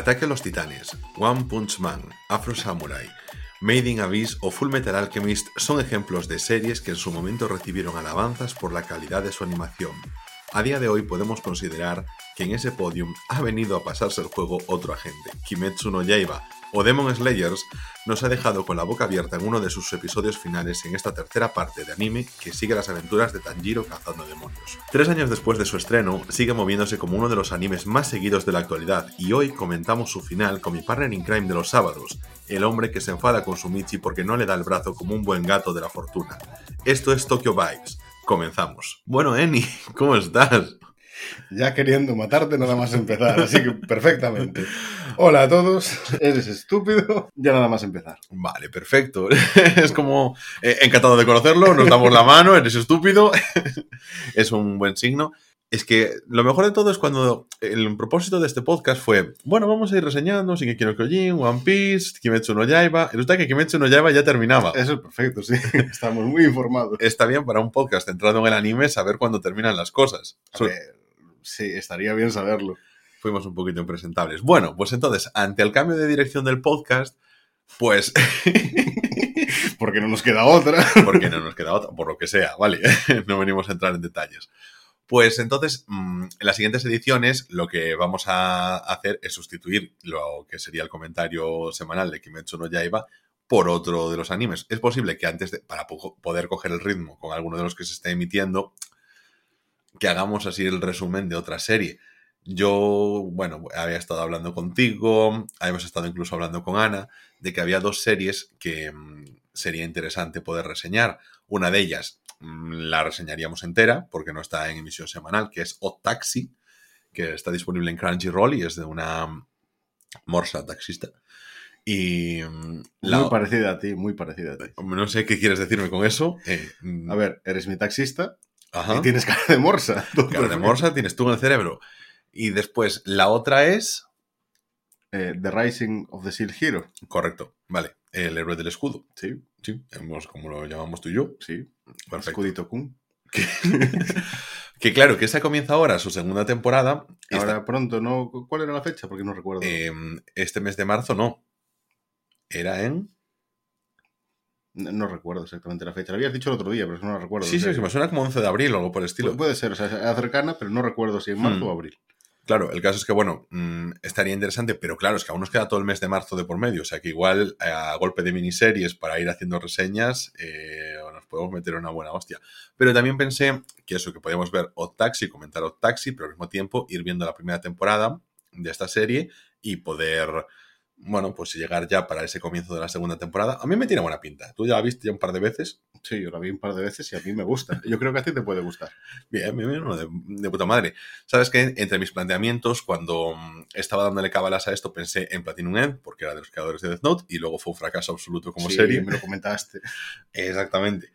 Ataque a los Titanes, One Punch Man, Afro Samurai, Made in Abyss o Full Metal Alchemist son ejemplos de series que en su momento recibieron alabanzas por la calidad de su animación. A día de hoy podemos considerar que en ese podium ha venido a pasarse el juego otro agente, Kimetsu no Yaiba, o Demon Slayers, nos ha dejado con la boca abierta en uno de sus episodios finales en esta tercera parte de anime que sigue las aventuras de Tanjiro cazando demonios. Tres años después de su estreno, sigue moviéndose como uno de los animes más seguidos de la actualidad y hoy comentamos su final con mi partner in crime de los sábados, el hombre que se enfada con su Michi porque no le da el brazo como un buen gato de la fortuna. Esto es Tokyo Vibes. Comenzamos. Bueno, Eni, ¿cómo estás? Ya queriendo matarte nada más empezar, así que perfectamente. Hola a todos, eres estúpido, ya nada más empezar. Vale, perfecto. Es como eh, encantado de conocerlo, nos damos la mano, eres estúpido. Es un buen signo. Es que lo mejor de todo es cuando el propósito de este podcast fue, bueno, vamos a ir reseñando Shingeki no Kyojin, One Piece, Kimetsu no Yaiba. Resulta que Kimetsu no Yaiba ya terminaba. Eso es perfecto, sí. Estamos muy informados. Está bien para un podcast centrado en el anime saber cuándo terminan las cosas. A ver, sí, estaría bien saberlo. Fuimos un poquito impresentables. Bueno, pues entonces, ante el cambio de dirección del podcast, pues... Porque no nos queda otra. porque no nos queda otra, por lo que sea, ¿vale? no venimos a entrar en detalles. Pues entonces, mm, en las siguientes ediciones, lo que vamos a hacer es sustituir lo que sería el comentario semanal de Kimetsu no Yaiba por otro de los animes. Es posible que antes de, para po- poder coger el ritmo con alguno de los que se esté emitiendo, que hagamos así el resumen de otra serie. Yo, bueno, había estado hablando contigo, habíamos estado incluso hablando con Ana, de que había dos series que mm, sería interesante poder reseñar. Una de ellas mm, la reseñaríamos entera, porque no está en emisión semanal, que es Odd Taxi, que está disponible en Crunchyroll y es de una mm, morsa taxista. Y la- Muy parecida a ti, muy parecida a ti. no sé qué quieres decirme con eso. eh, A ver, eres mi taxista ajá. y tienes cara de morsa. Cara de morsa tienes tú en el cerebro. Y después, la otra es. Eh, The Rising of the Seal Hero. Correcto, vale. El héroe del escudo. Sí, Sí, como lo llamamos tú y yo. sí. Perfecto. Escudito Kun. Que claro, que esa comienza ahora su segunda temporada. Esta- Ahora pronto, ¿no? ¿Cuál era la fecha? Porque no recuerdo. eh, este mes de marzo no. Era en. No, no recuerdo exactamente la fecha. La habías dicho el otro día, pero es que no la recuerdo. Sí, sí, sí, me suena como 11 de abril o algo por el estilo. Pu- Puede ser, o sea, cercana, pero no recuerdo si en marzo Hmm. o abril. Claro, el caso es que, bueno, mm, estaría interesante, pero claro, es que aún nos queda todo el mes de marzo de por medio. O sea que igual eh, a golpe de miniseries para ir haciendo reseñas eh, nos podemos meter una buena hostia. Pero también pensé que eso, que podíamos ver Odd Taxi, comentar Odd Taxi, pero al mismo tiempo ir viendo la primera temporada de esta serie y poder, bueno, pues llegar ya para ese comienzo de la segunda temporada. A mí me tiene buena pinta. Tú ya la viste ya un par de veces. Sí, yo la vi un par de veces y a mí me gusta. Yo creo que a ti te puede gustar. Bien, bien, bien, de, de puta madre. ¿Sabes qué? Entre mis planteamientos, cuando mm, estaba dándole cabalas a esto, pensé en Platinum End, porque era de los creadores de Death Note, y luego fue un fracaso absoluto como Sí, serie. me lo comentaste. Exactamente.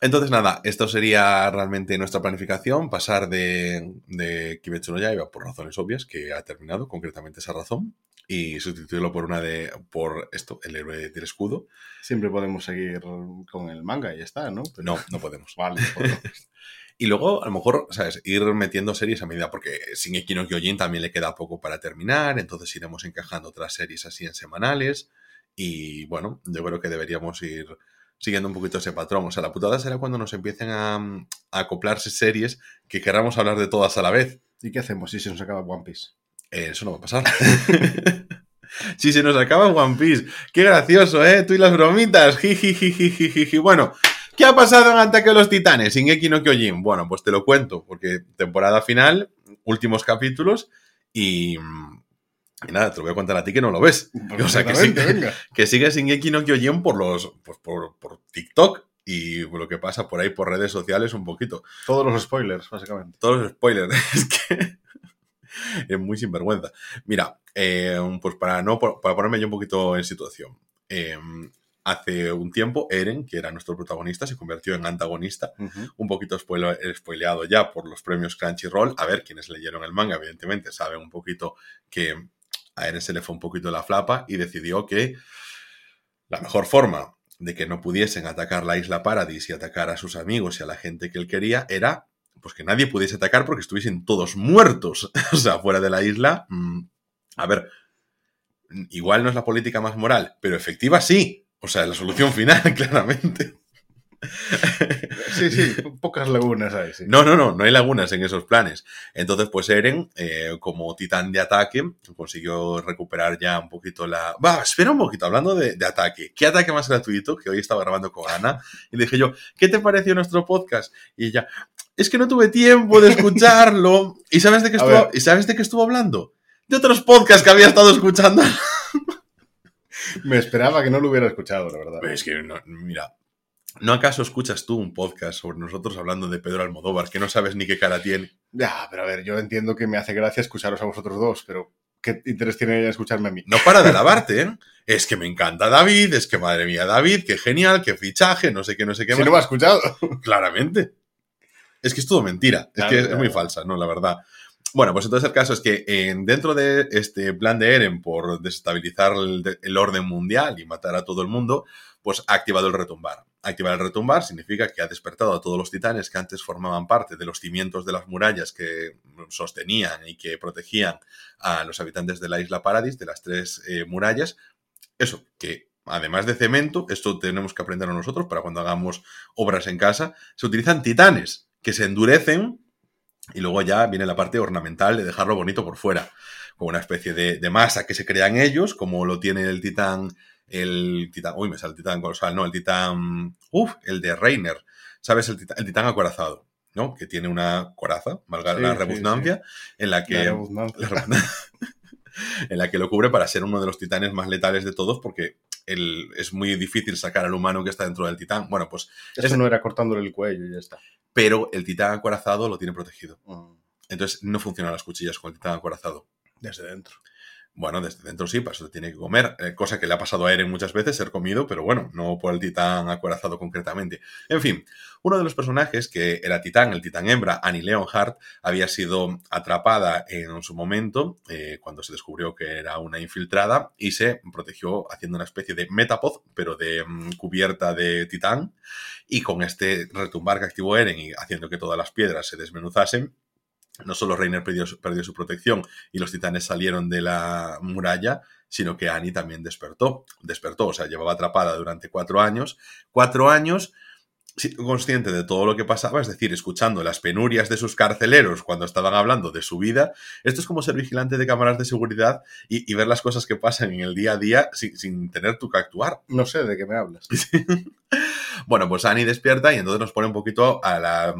Entonces, nada, esto sería realmente nuestra planificación, pasar de, de Kimetsu no Yaiba por razones obvias, que ha terminado concretamente esa razón, y sustituirlo por una de, por esto, el héroe del escudo. Siempre podemos seguir con el manga y ya está, ¿no? Pero- No, no podemos. Vale, pues. Y luego, a lo mejor, ¿sabes? Ir metiendo series a medida, porque Shingeki no Kyojin también le queda poco para terminar, entonces iremos encajando otras series así en semanales. Y bueno, yo creo que deberíamos ir siguiendo un poquito ese patrón. O sea, la putada será cuando nos empiecen a, a acoplarse series que queramos hablar de todas a la vez. ¿Y qué hacemos si se nos acaba One Piece? Eh, eso no va a pasar. si se nos acaba One Piece. Qué gracioso, ¿eh? Tú y las bromitas. Jijijijijiji. Bueno, ¿qué ha pasado en Ataque a los Titanes? Shingeki no Kyojin. Bueno, pues te lo cuento, porque temporada final, últimos capítulos y... Y nada, te lo voy a contar a ti que no lo ves. O sea, que sí, que sigue Shingeki no Kyojin por los... Pues por, por TikTok y lo que pasa por ahí por redes sociales un poquito Todos los spoilers, básicamente. todos los spoilers. Es que es muy sinvergüenza. Mira, eh, pues para, no, para ponerme yo un poquito en situación. eh, hace un tiempo, Eren, que era nuestro protagonista, se convirtió en antagonista. Un poquito spoilo- spoileado ya por los premios Crunchyroll. A ver, quienes leyeron el manga, evidentemente, saben un poquito que a Eren se le fue un poquito la flapa y decidió que la mejor forma de que no pudiesen atacar la isla Paradis y atacar a sus amigos y a la gente que él quería era pues que nadie pudiese atacar porque estuviesen todos muertos. o sea, fuera de la isla. mm, a ver, igual no es la política más moral, pero efectiva sí. O sea, la solución final, claramente. Sí, sí, pocas lagunas hay. Sí. No, no, no, no hay lagunas en esos planes. Entonces, pues Eren, eh, como titán de ataque, consiguió recuperar ya un poquito la... Va, espera un poquito, hablando de, de, ataque. ¿Qué ataque más gratuito? Que hoy estaba grabando con Ana. Y dije yo, ¿qué te pareció nuestro podcast? Y ella, es que no tuve tiempo de escucharlo. ¿Y sabes de qué estuvo, ¿y sabes de qué estuvo hablando? De otros podcasts que había estado escuchando. Me esperaba que no lo hubiera escuchado, la verdad. Es que, no, mira, ¿No acaso escuchas tú un podcast sobre nosotros hablando de Pedro Almodóvar que no sabes ni qué cara tiene? Ya, pero a ver, yo entiendo que me hace gracia escucharos a vosotros dos, pero ¿qué interés tiene ella escucharme a mí? No para de alabarte, ¿eh? Es que me encanta David, es que madre mía David, qué genial, qué fichaje, no sé qué, no sé qué si no me ha escuchado. Claramente. Es que es todo mentira, es que claro. es muy falsa, ¿no? La verdad. Bueno, pues entonces el caso es que eh, dentro de este plan de Eren por desestabilizar el, el, orden mundial y matar a todo el mundo, pues ha activado el retumbar. Activar el retumbar significa que ha despertado a todos los titanes que antes formaban parte de los cimientos de las murallas que sostenían y que protegían a los habitantes de la isla Paradis, de las tres eh, murallas. Eso, que además de cemento, esto tenemos que aprender nosotros para cuando hagamos obras en casa, se utilizan titanes que se endurecen y luego ya viene la parte ornamental de dejarlo bonito por fuera, como una especie de, de masa que se crea en ellos, como lo tiene el titán el titán, uy, me sale el titán colosal, no, el titán, uff, el de Reiner, ¿sabes? El titán, el titán acorazado, ¿no? Que tiene una coraza, valga sí, la redundancia, sí, sí. en la que... La, en la que lo cubre para ser uno de los titanes más letales de todos, porque el, es muy difícil sacar al humano que está dentro del titán. Bueno, pues... Eso es, no era cortándole el cuello y ya está. Pero el titán acorazado lo tiene protegido. Mm. Entonces no funcionan las cuchillas con el titán acorazado. Desde dentro. Bueno, desde dentro sí, para eso tiene que comer, eh, cosa que le ha pasado a Eren muchas veces, ser comido, pero bueno, no por el titán acorazado concretamente. En fin, uno de los personajes que era titán, el titán hembra, Annie Leonhardt, había sido atrapada en su momento, eh, cuando se descubrió que era una infiltrada, y se protegió haciendo una especie de metapod, pero de um, cubierta de titán, y con este retumbar que activó Eren y haciendo que todas las piedras se desmenuzasen, no solo Reiner perdió, perdió, su protección y los titanes salieron de la muralla, sino que Annie también despertó. Despertó, o sea, llevaba atrapada durante cuatro años. Cuatro años consciente de todo lo que pasaba, es decir, escuchando las penurias de sus carceleros cuando estaban hablando de su vida. Esto es como ser vigilante de cámaras de seguridad y, y ver las cosas que pasan en el día a día sin, sin tener tú que actuar. No sé de qué me hablas. bueno, pues Annie despierta y entonces nos pone un poquito a la,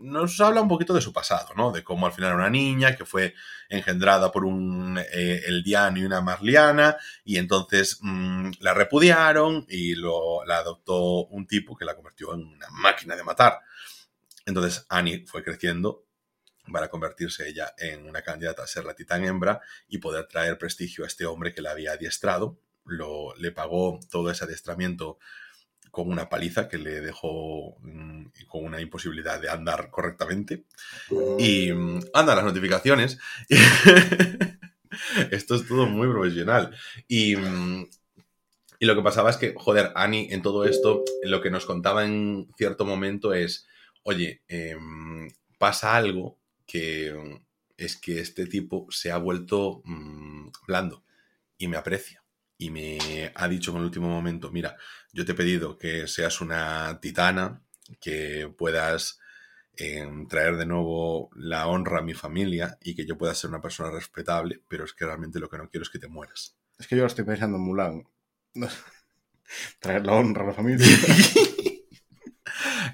nos habla un poquito de su pasado, ¿no? De cómo al final era una niña que fue engendrada por un eh, Eldiano y una Marliana y entonces mmm, la repudiaron y lo, la adoptó un tipo que la convirtió en una máquina de matar. Entonces Annie fue creciendo para convertirse ella en una candidata a ser la titán hembra y poder traer prestigio a este hombre que la había adiestrado. Lo, le pagó todo ese adiestramiento con una paliza que le dejó mmm, con una imposibilidad de andar correctamente. Y mmm, anda las notificaciones. Esto es todo muy profesional. Y, mmm, y, lo que pasaba es que, joder, Annie en todo esto, lo que nos contaba en cierto momento es, oye, eh, pasa algo que es que este tipo se ha vuelto mm, blando y me aprecia y me ha dicho en el último momento, mira, yo te he pedido que seas una titana, que puedas eh, traer de nuevo la honra a mi familia y que yo pueda ser una persona respetable, pero es que realmente lo que no quiero es que te mueras. Es que yo estoy pensando en Mulan. traer la honra a la familia.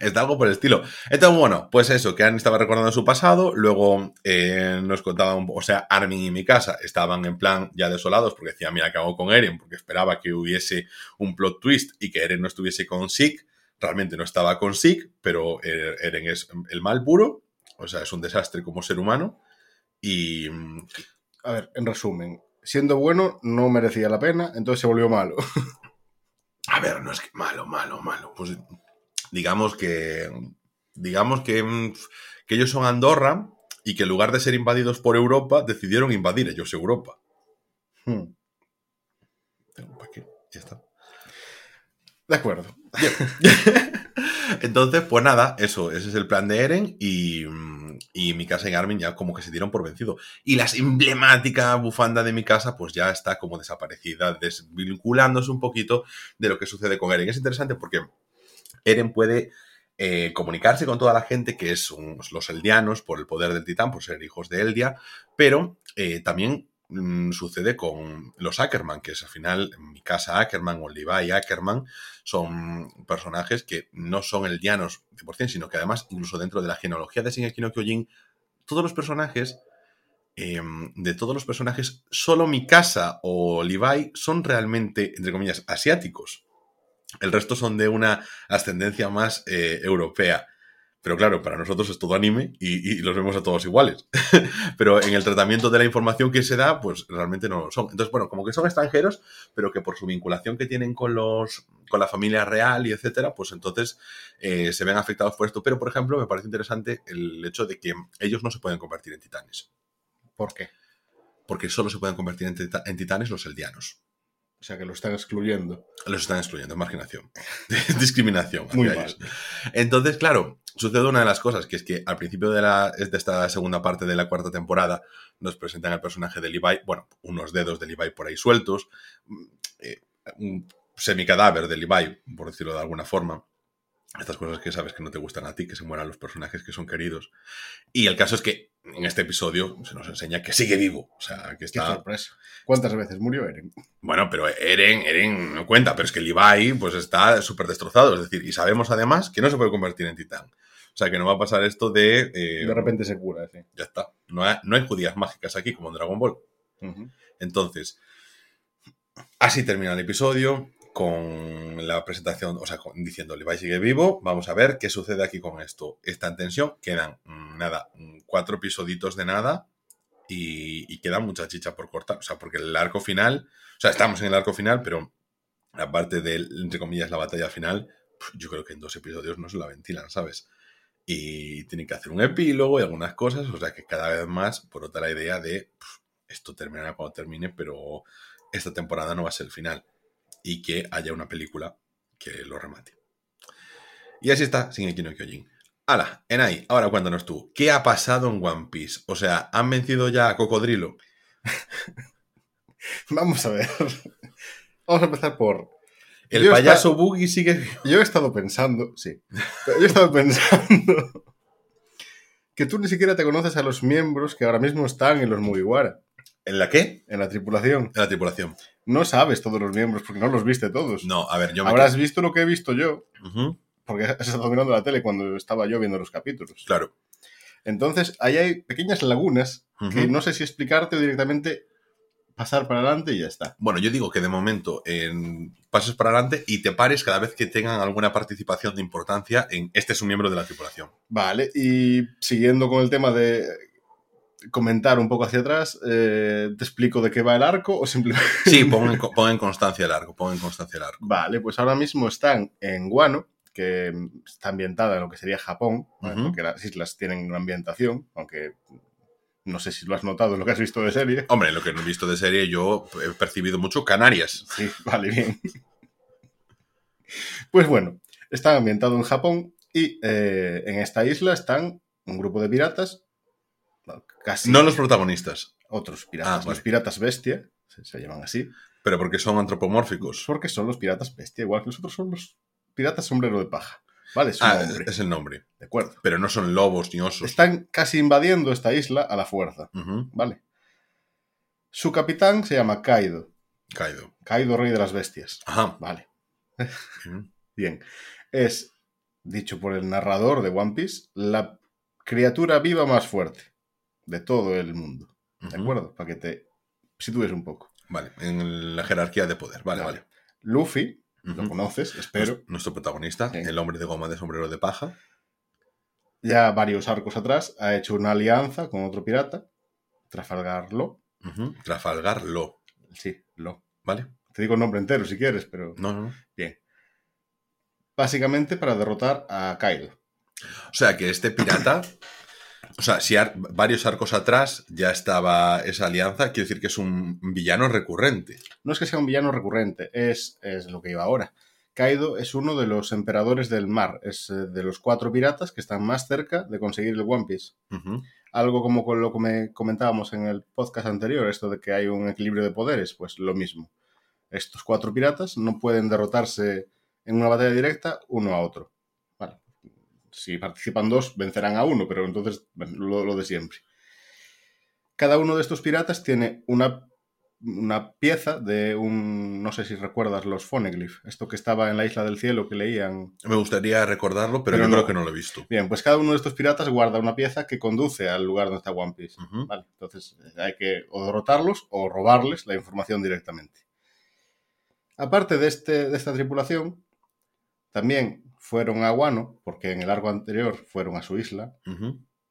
Está algo por el estilo. Entonces, bueno, pues eso, que Annie estaba recordando su pasado, luego eh, nos contaban, o sea, Armin y mi casa estaban en plan ya desolados porque decía, mira, ¿qué hago con Eren? Porque esperaba que hubiese un plot twist y que Eren no estuviese con Zeke. Realmente no estaba con Zeke, pero Eren es el mal puro, o sea, es un desastre como ser humano. Y... A ver, en resumen, siendo bueno no merecía la pena, entonces se volvió malo. A ver, no es que malo, malo, malo. Pues digamos que, digamos que, mm, que ellos son Andorra y que en lugar de ser invadidos por Europa, decidieron invadir ellos Europa. Hmm. ¿Para qué? Ya está. De acuerdo. Entonces, pues nada, eso, ese es el plan de Eren y, mm, y mi casa y Armin ya como que se dieron por vencido. Y la emblemática bufanda de mi casa pues ya está como desaparecida, desvinculándose un poquito de lo que sucede con Eren. Es interesante porque Eren puede eh, comunicarse con toda la gente que es los eldianos por el poder del titán, por ser hijos de Eldia, pero eh, también mm, sucede con los Ackerman, que es al final mi casa Ackerman o Levi Ackerman, son personajes que no son eldianos 100%, sino que además, incluso dentro de la genealogía de Shingeki no Kyojin, todos los personajes, em, de todos los personajes, solo mi casa o Levi son realmente, entre comillas, asiáticos. El resto son de una ascendencia más eh, europea. Pero claro, para nosotros es todo anime y, los vemos a todos iguales. pero en el tratamiento de la información que se da, pues realmente no lo son. Entonces, bueno, como que son extranjeros, pero que por su vinculación que tienen con los con la familia real y etcétera, pues entonces eh, se ven afectados por esto. Pero, por ejemplo, me parece interesante el hecho de que ellos no se pueden convertir en titanes. ¿Por qué? Porque solo se pueden convertir en, en titanes los eldianos. O sea, que lo están excluyendo. Los están excluyendo, marginación. Discriminación. Muy mal. Entonces, claro, sucede una de las cosas, que es que al principio de, la, de esta segunda parte de la cuarta temporada nos presentan al personaje de Levi, bueno, unos dedos de Levi por ahí sueltos, mm, eh, un semicadáver de Levi, por decirlo de alguna forma, estas cosas que sabes que no te gustan a ti, que se mueran los personajes que son queridos. Y el caso es que en este episodio se nos enseña que sigue vivo. O sea, que está. Qué sorpresa. ¿Cuántas veces murió Eren? Bueno, pero Eren, Eren no cuenta, pero es que Levi pues está súper destrozado. Es decir, y sabemos además que no se puede convertir en titán. O sea, que no va a pasar esto de. Eh, de repente se cura, sí. Ya está. No hay, no hay judías mágicas aquí como en Dragon Ball. Entonces, así termina el episodio con la presentación, o sea, diciendo Levi sigue vivo, vamos a ver qué sucede aquí con esto. Está en tensión, quedan mm, nada, mm, cuatro episoditos de nada y, queda mucha chicha por cortar, o sea, porque el arco final, o sea, estamos en el arco final, pero aparte de, entre comillas, la batalla final, yo creo que en dos episodios no se la ventilan, ¿sabes? Y tienen que hacer un epílogo y algunas cosas, o sea que cada vez más por otra idea de esto terminará cuando termine, pero esta temporada no va a ser el final y que haya una película que lo remate. Y así está sin no Kyojin. Hala, Enai, ahora cuéntanos tú, ¿qué ha pasado en One Piece? O sea, ¿han vencido ya a Cocodrilo? Vamos a ver. Vamos a empezar por. El payaso Boogie sigue. Yo he estado pensando, sí. Yo he estado pensando que tú ni siquiera te conoces a los miembros que ahora mismo están en los Mugiwara. ¿En la qué? En la tripulación. En la tripulación. No sabes todos los miembros porque no los viste todos. No, a ver, yo me Habrás visto lo que he visto yo. Porque has estado mirando la tele cuando estaba yo viendo los capítulos. Claro. Entonces, ahí hay pequeñas lagunas que no sé si explicarte o directamente pasar para adelante y ya está. Bueno, yo digo que de momento en pases para adelante y te pares cada vez que tengan alguna participación de importancia en este es un miembro de la tripulación. Vale, y siguiendo con el tema de comentar un poco hacia atrás, eh, ¿te explico de qué va el arco o simplemente...? Sí, pon en, constancia el arco, pon en constancia el arco. Vale, pues ahora mismo están en Guano, que está ambientada en lo que sería Japón, porque las islas tienen una ambientación, aunque no sé si lo has notado en lo que has visto de serie. Hombre, lo que no he visto de serie yo he percibido mucho Canarias. Sí, vale, bien. Pues bueno, está ambientado en Japón y eh, en esta isla están un grupo de piratas no los protagonistas. Otros piratas. Ah, los piratas bestia, se, llaman así. Pero porque son antropomórficos. Porque son los piratas bestia, igual que los otros son los piratas sombrero de paja. Vale, es, ah, es el nombre. De acuerdo. Pero no son lobos ni osos. Están casi invadiendo esta isla a la fuerza. Vale. Su capitán se llama Kaido. Kaido. Kaido, rey de las bestias. Ajá. Vale. Bien. Es, dicho por el narrador de One Piece, la criatura viva más fuerte de todo el mundo. ¿De acuerdo? Para que te sitúes un poco. Vale, en la jerarquía de poder. Vale, vale. Luffy, lo conoces, espero. Nuestro protagonista, el hombre de goma de sombrero de paja. Ya varios arcos atrás ha hecho una alianza con otro pirata, Trafalgar Lo. Trafalgar Lo. Sí, Lo. Vale. Te digo el nombre entero si quieres, pero. No, no, Bien. Básicamente para derrotar a Kyle. O sea que este pirata o sea, si varios arcos atrás ya estaba esa alianza, quiere decir que es un villano recurrente. No es que sea un villano recurrente, es, es lo que iba ahora. Kaido es uno de los emperadores del mar, es eh, de los cuatro piratas que están más cerca de conseguir el One Piece. Algo como con lo que me comentábamos en el podcast anterior, esto de que hay un equilibrio de poderes, pues lo mismo. Estos cuatro piratas no pueden derrotarse en una batalla directa uno a otro. Si participan dos, vencerán a uno, pero entonces bueno, lo, lo de siempre. Cada uno de estos piratas tiene una, una pieza de un. No sé si recuerdas los Phoneglyph, esto que estaba en la isla del cielo que leían Me gustaría recordarlo, pero, Pero yo no. creo que no lo he visto. Bien, pues cada uno de estos piratas guarda una pieza que conduce al lugar donde está One Piece. Vale, entonces eh, hay que o derrotarlos o robarles la información directamente. Aparte de, este, de esta tripulación, también fueron a Wano, porque en el arco anterior fueron a su isla,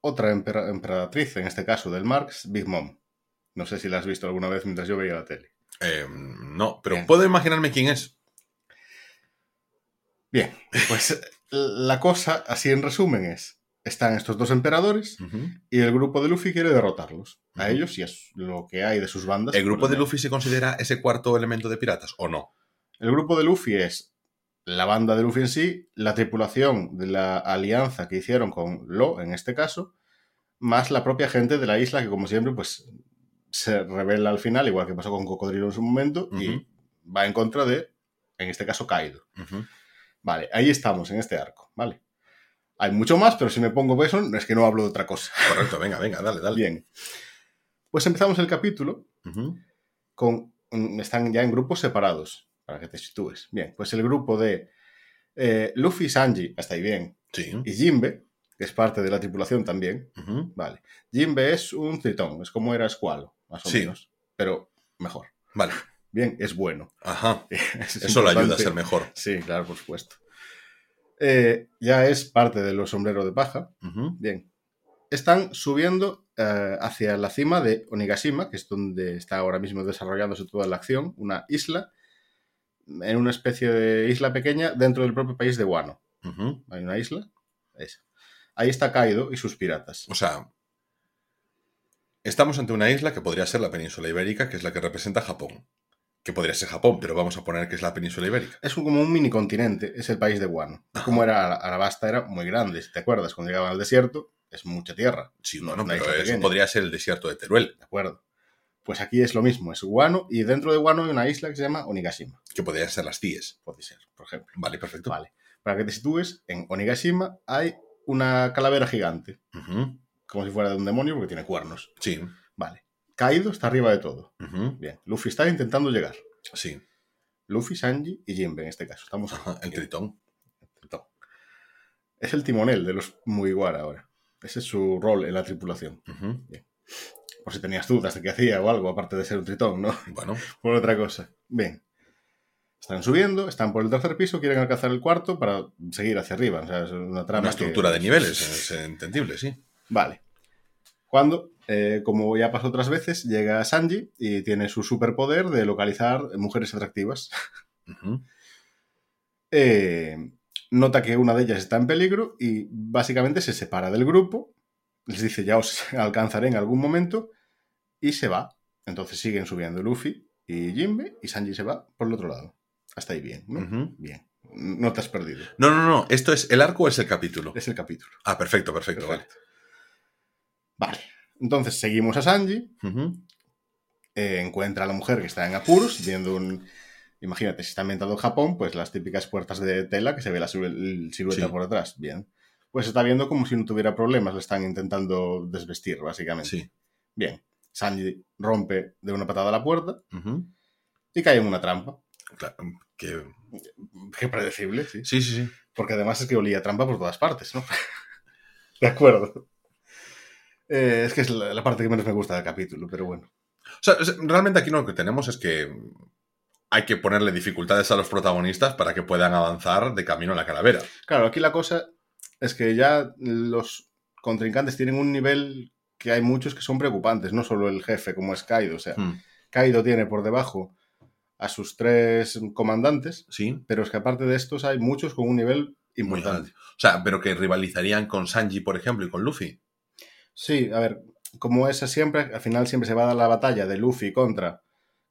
otra empera- emperatriz, en este caso del Marx, Big Mom. No sé si la has visto alguna vez mientras yo veía la tele. Eh, no, pero Bien. puedo imaginarme quién es. Bien, pues la cosa, así en resumen, es, están estos dos emperadores, y el grupo de Luffy quiere derrotarlos. A ellos y es lo que hay de sus bandas. ¿El grupo de Luffy se considera ese cuarto elemento de piratas o no? El grupo de Luffy es la banda de Luffy en sí, la tripulación de la alianza que hicieron con Lo, en este caso, más la propia gente de la isla que, como siempre, pues se revela al final, igual que pasó con Cocodrilo en su momento, y va en contra de, en este caso, Kaido. Vale, ahí estamos, en este arco, ¿vale? Hay mucho más, pero si me pongo beso, es que no hablo de otra cosa. Correcto, venga, venga, dale, dale. Bien. Pues empezamos el capítulo con, mm, están ya en grupos separados, para que te sitúes. Bien, pues el grupo de eh, Luffy Sanji, hasta ahí bien, Sí. y Jinbe, que es parte de la tripulación también, vale. Jinbe es un tritón, es como era Squalo, más o Sí. menos, pero mejor. Vale. Bien, es bueno. Ajá. Es Eso le ayuda a ser mejor. Sí, claro, por supuesto. Eh, ya es parte de los sombreros de paja. Bien. Están subiendo eh, hacia la cima de Onigashima, que es donde está ahora mismo desarrollándose toda la acción, una isla, en una especie de isla pequeña dentro del propio país de Wano. Ujú. Hay una isla, esa. Ahí está Kaido y sus piratas. O sea, estamos ante una isla que podría ser la península ibérica, que es la que representa Japón. Que podría ser Japón, pero vamos a poner que es la península ibérica. Es como un mini continente, es el país de. Ajá. Como era Arabasta, era muy grande. Si te acuerdas, cuando llegaban al desierto, es mucha tierra. Sí, No una pero eso pequeña. podría ser el desierto de Teruel, ¿De acuerdo? Pues aquí es lo mismo, es Wano y dentro de Wano hay una isla que se llama Onigashima. que podrían ser las CIES. Puede ser, por ejemplo. Vale, perfecto. Vale. Para que te sitúes, en Onigashima hay una calavera gigante, como si fuera de un demonio porque tiene cuernos. Sí. Vale. Kaido está arriba de todo. Bien. Luffy está intentando llegar. Sí. Luffy, Sanji y Jinbe en este caso. Estamos Ajá, el tritón. Tritón. Es el timonel de los Mugiwara ahora. Ese es su rol en la tripulación. Ujú. Si tenías dudas de qué hacía o algo, aparte de ser un tritón, ¿no? Bueno, por otra cosa. Bien. Están subiendo, están por el tercer piso, quieren alcanzar el cuarto para seguir hacia arriba. O sea, es una trama. una que- estructura de niveles, es entendible, sí. Vale. Cuando, eh, como ya pasó otras veces, llega Sanji y tiene su superpoder de localizar mujeres atractivas. Eh, nota que una de ellas está en peligro y básicamente se separa del grupo. Les dice ya os alcanzaré en algún momento y se va. Entonces siguen subiendo Luffy y Jinbe y Sanji se va por el otro lado. Hasta ahí bien, ¿no? Bien. No te has perdido. No, no, no. ¿Esto es el arco o es el capítulo? Es el capítulo. Ah, perfecto, perfecto, vale. Perfecto. Vale. Entonces seguimos a Sanji. Eh, encuentra a la mujer que está en apuros, viendo un... Imagínate, si está ambientado en Japón, pues las típicas puertas de tela que se ve la silueta Sí. por detrás. Bien. Pues está viendo como si no tuviera problemas, le están intentando desvestir, básicamente. Sí. Bien. Sanji rompe de una patada la puerta y cae en una trampa. Claro, que... Qué predecible, sí. Sí, sí, sí. Porque además es que olía trampa por todas partes, ¿no? de acuerdo. Eh, es que es la, la parte que menos me gusta del capítulo, pero bueno. O sea, es- realmente aquí lo que tenemos es que hay que ponerle dificultades a los protagonistas para que puedan avanzar de camino a la calavera. Claro, aquí la cosa es que ya los contrincantes tienen un nivel que hay muchos que son preocupantes, no solo el jefe como es Kaido. O sea, Hmm. Kaido tiene por debajo a sus tres comandantes, Sí. pero es que aparte de estos hay muchos con un nivel Muy importante. O sea, pero que rivalizarían con Sanji, por ejemplo, y con Luffy. Sí, a ver, como es siempre, al final siempre se va a dar la batalla de Luffy contra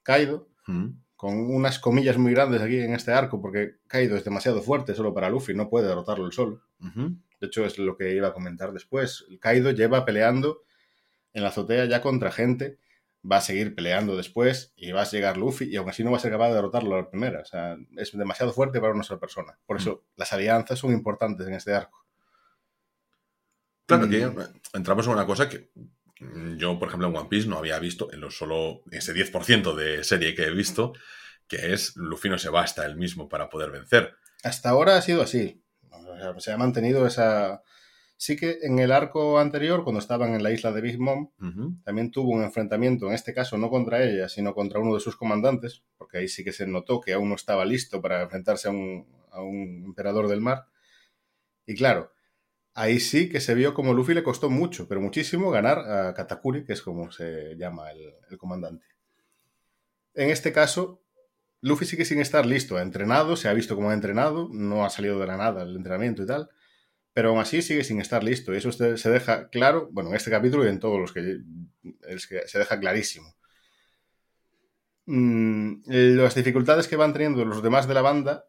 Kaido, Mm. con unas comillas muy grandes aquí en este arco, porque Kaido es demasiado fuerte solo para Luffy, no puede derrotarlo el solo. De hecho, es lo que iba a comentar después. Kaido lleva peleando en la azotea ya contra gente, va a seguir peleando después y va a llegar Luffy y aún así no va a ser capaz de derrotarlo a la primera. O sea, es demasiado fuerte para una sola persona. Por eso las alianzas son importantes en este arco. Claro, aquí entramos en una cosa que yo, por ejemplo, en One Piece no había visto en lo solo ese 10% de serie que he visto, que es Luffy no se basta él mismo para poder vencer. Hasta ahora ha sido así. se ha mantenido esa. Sí que en el arco anterior, cuando estaban en la isla de Big Mom, también tuvo un enfrentamiento, en este caso no contra ella, sino contra uno de sus comandantes, porque ahí sí que se notó que aún no estaba listo para enfrentarse a un, a un emperador del mar. Y claro, ahí sí que se vio como Luffy le costó mucho, pero muchísimo, ganar a Katakuri, que es como se llama el, comandante. En este caso, Luffy sigue sin estar listo, ha entrenado, se ha visto como ha entrenado, no ha salido de la nada el entrenamiento y tal, pero aún así sigue sin estar listo. Y eso se deja claro, bueno, en este capítulo y en todos los que, se deja clarísimo. Mm, las dificultades que van teniendo los demás de la banda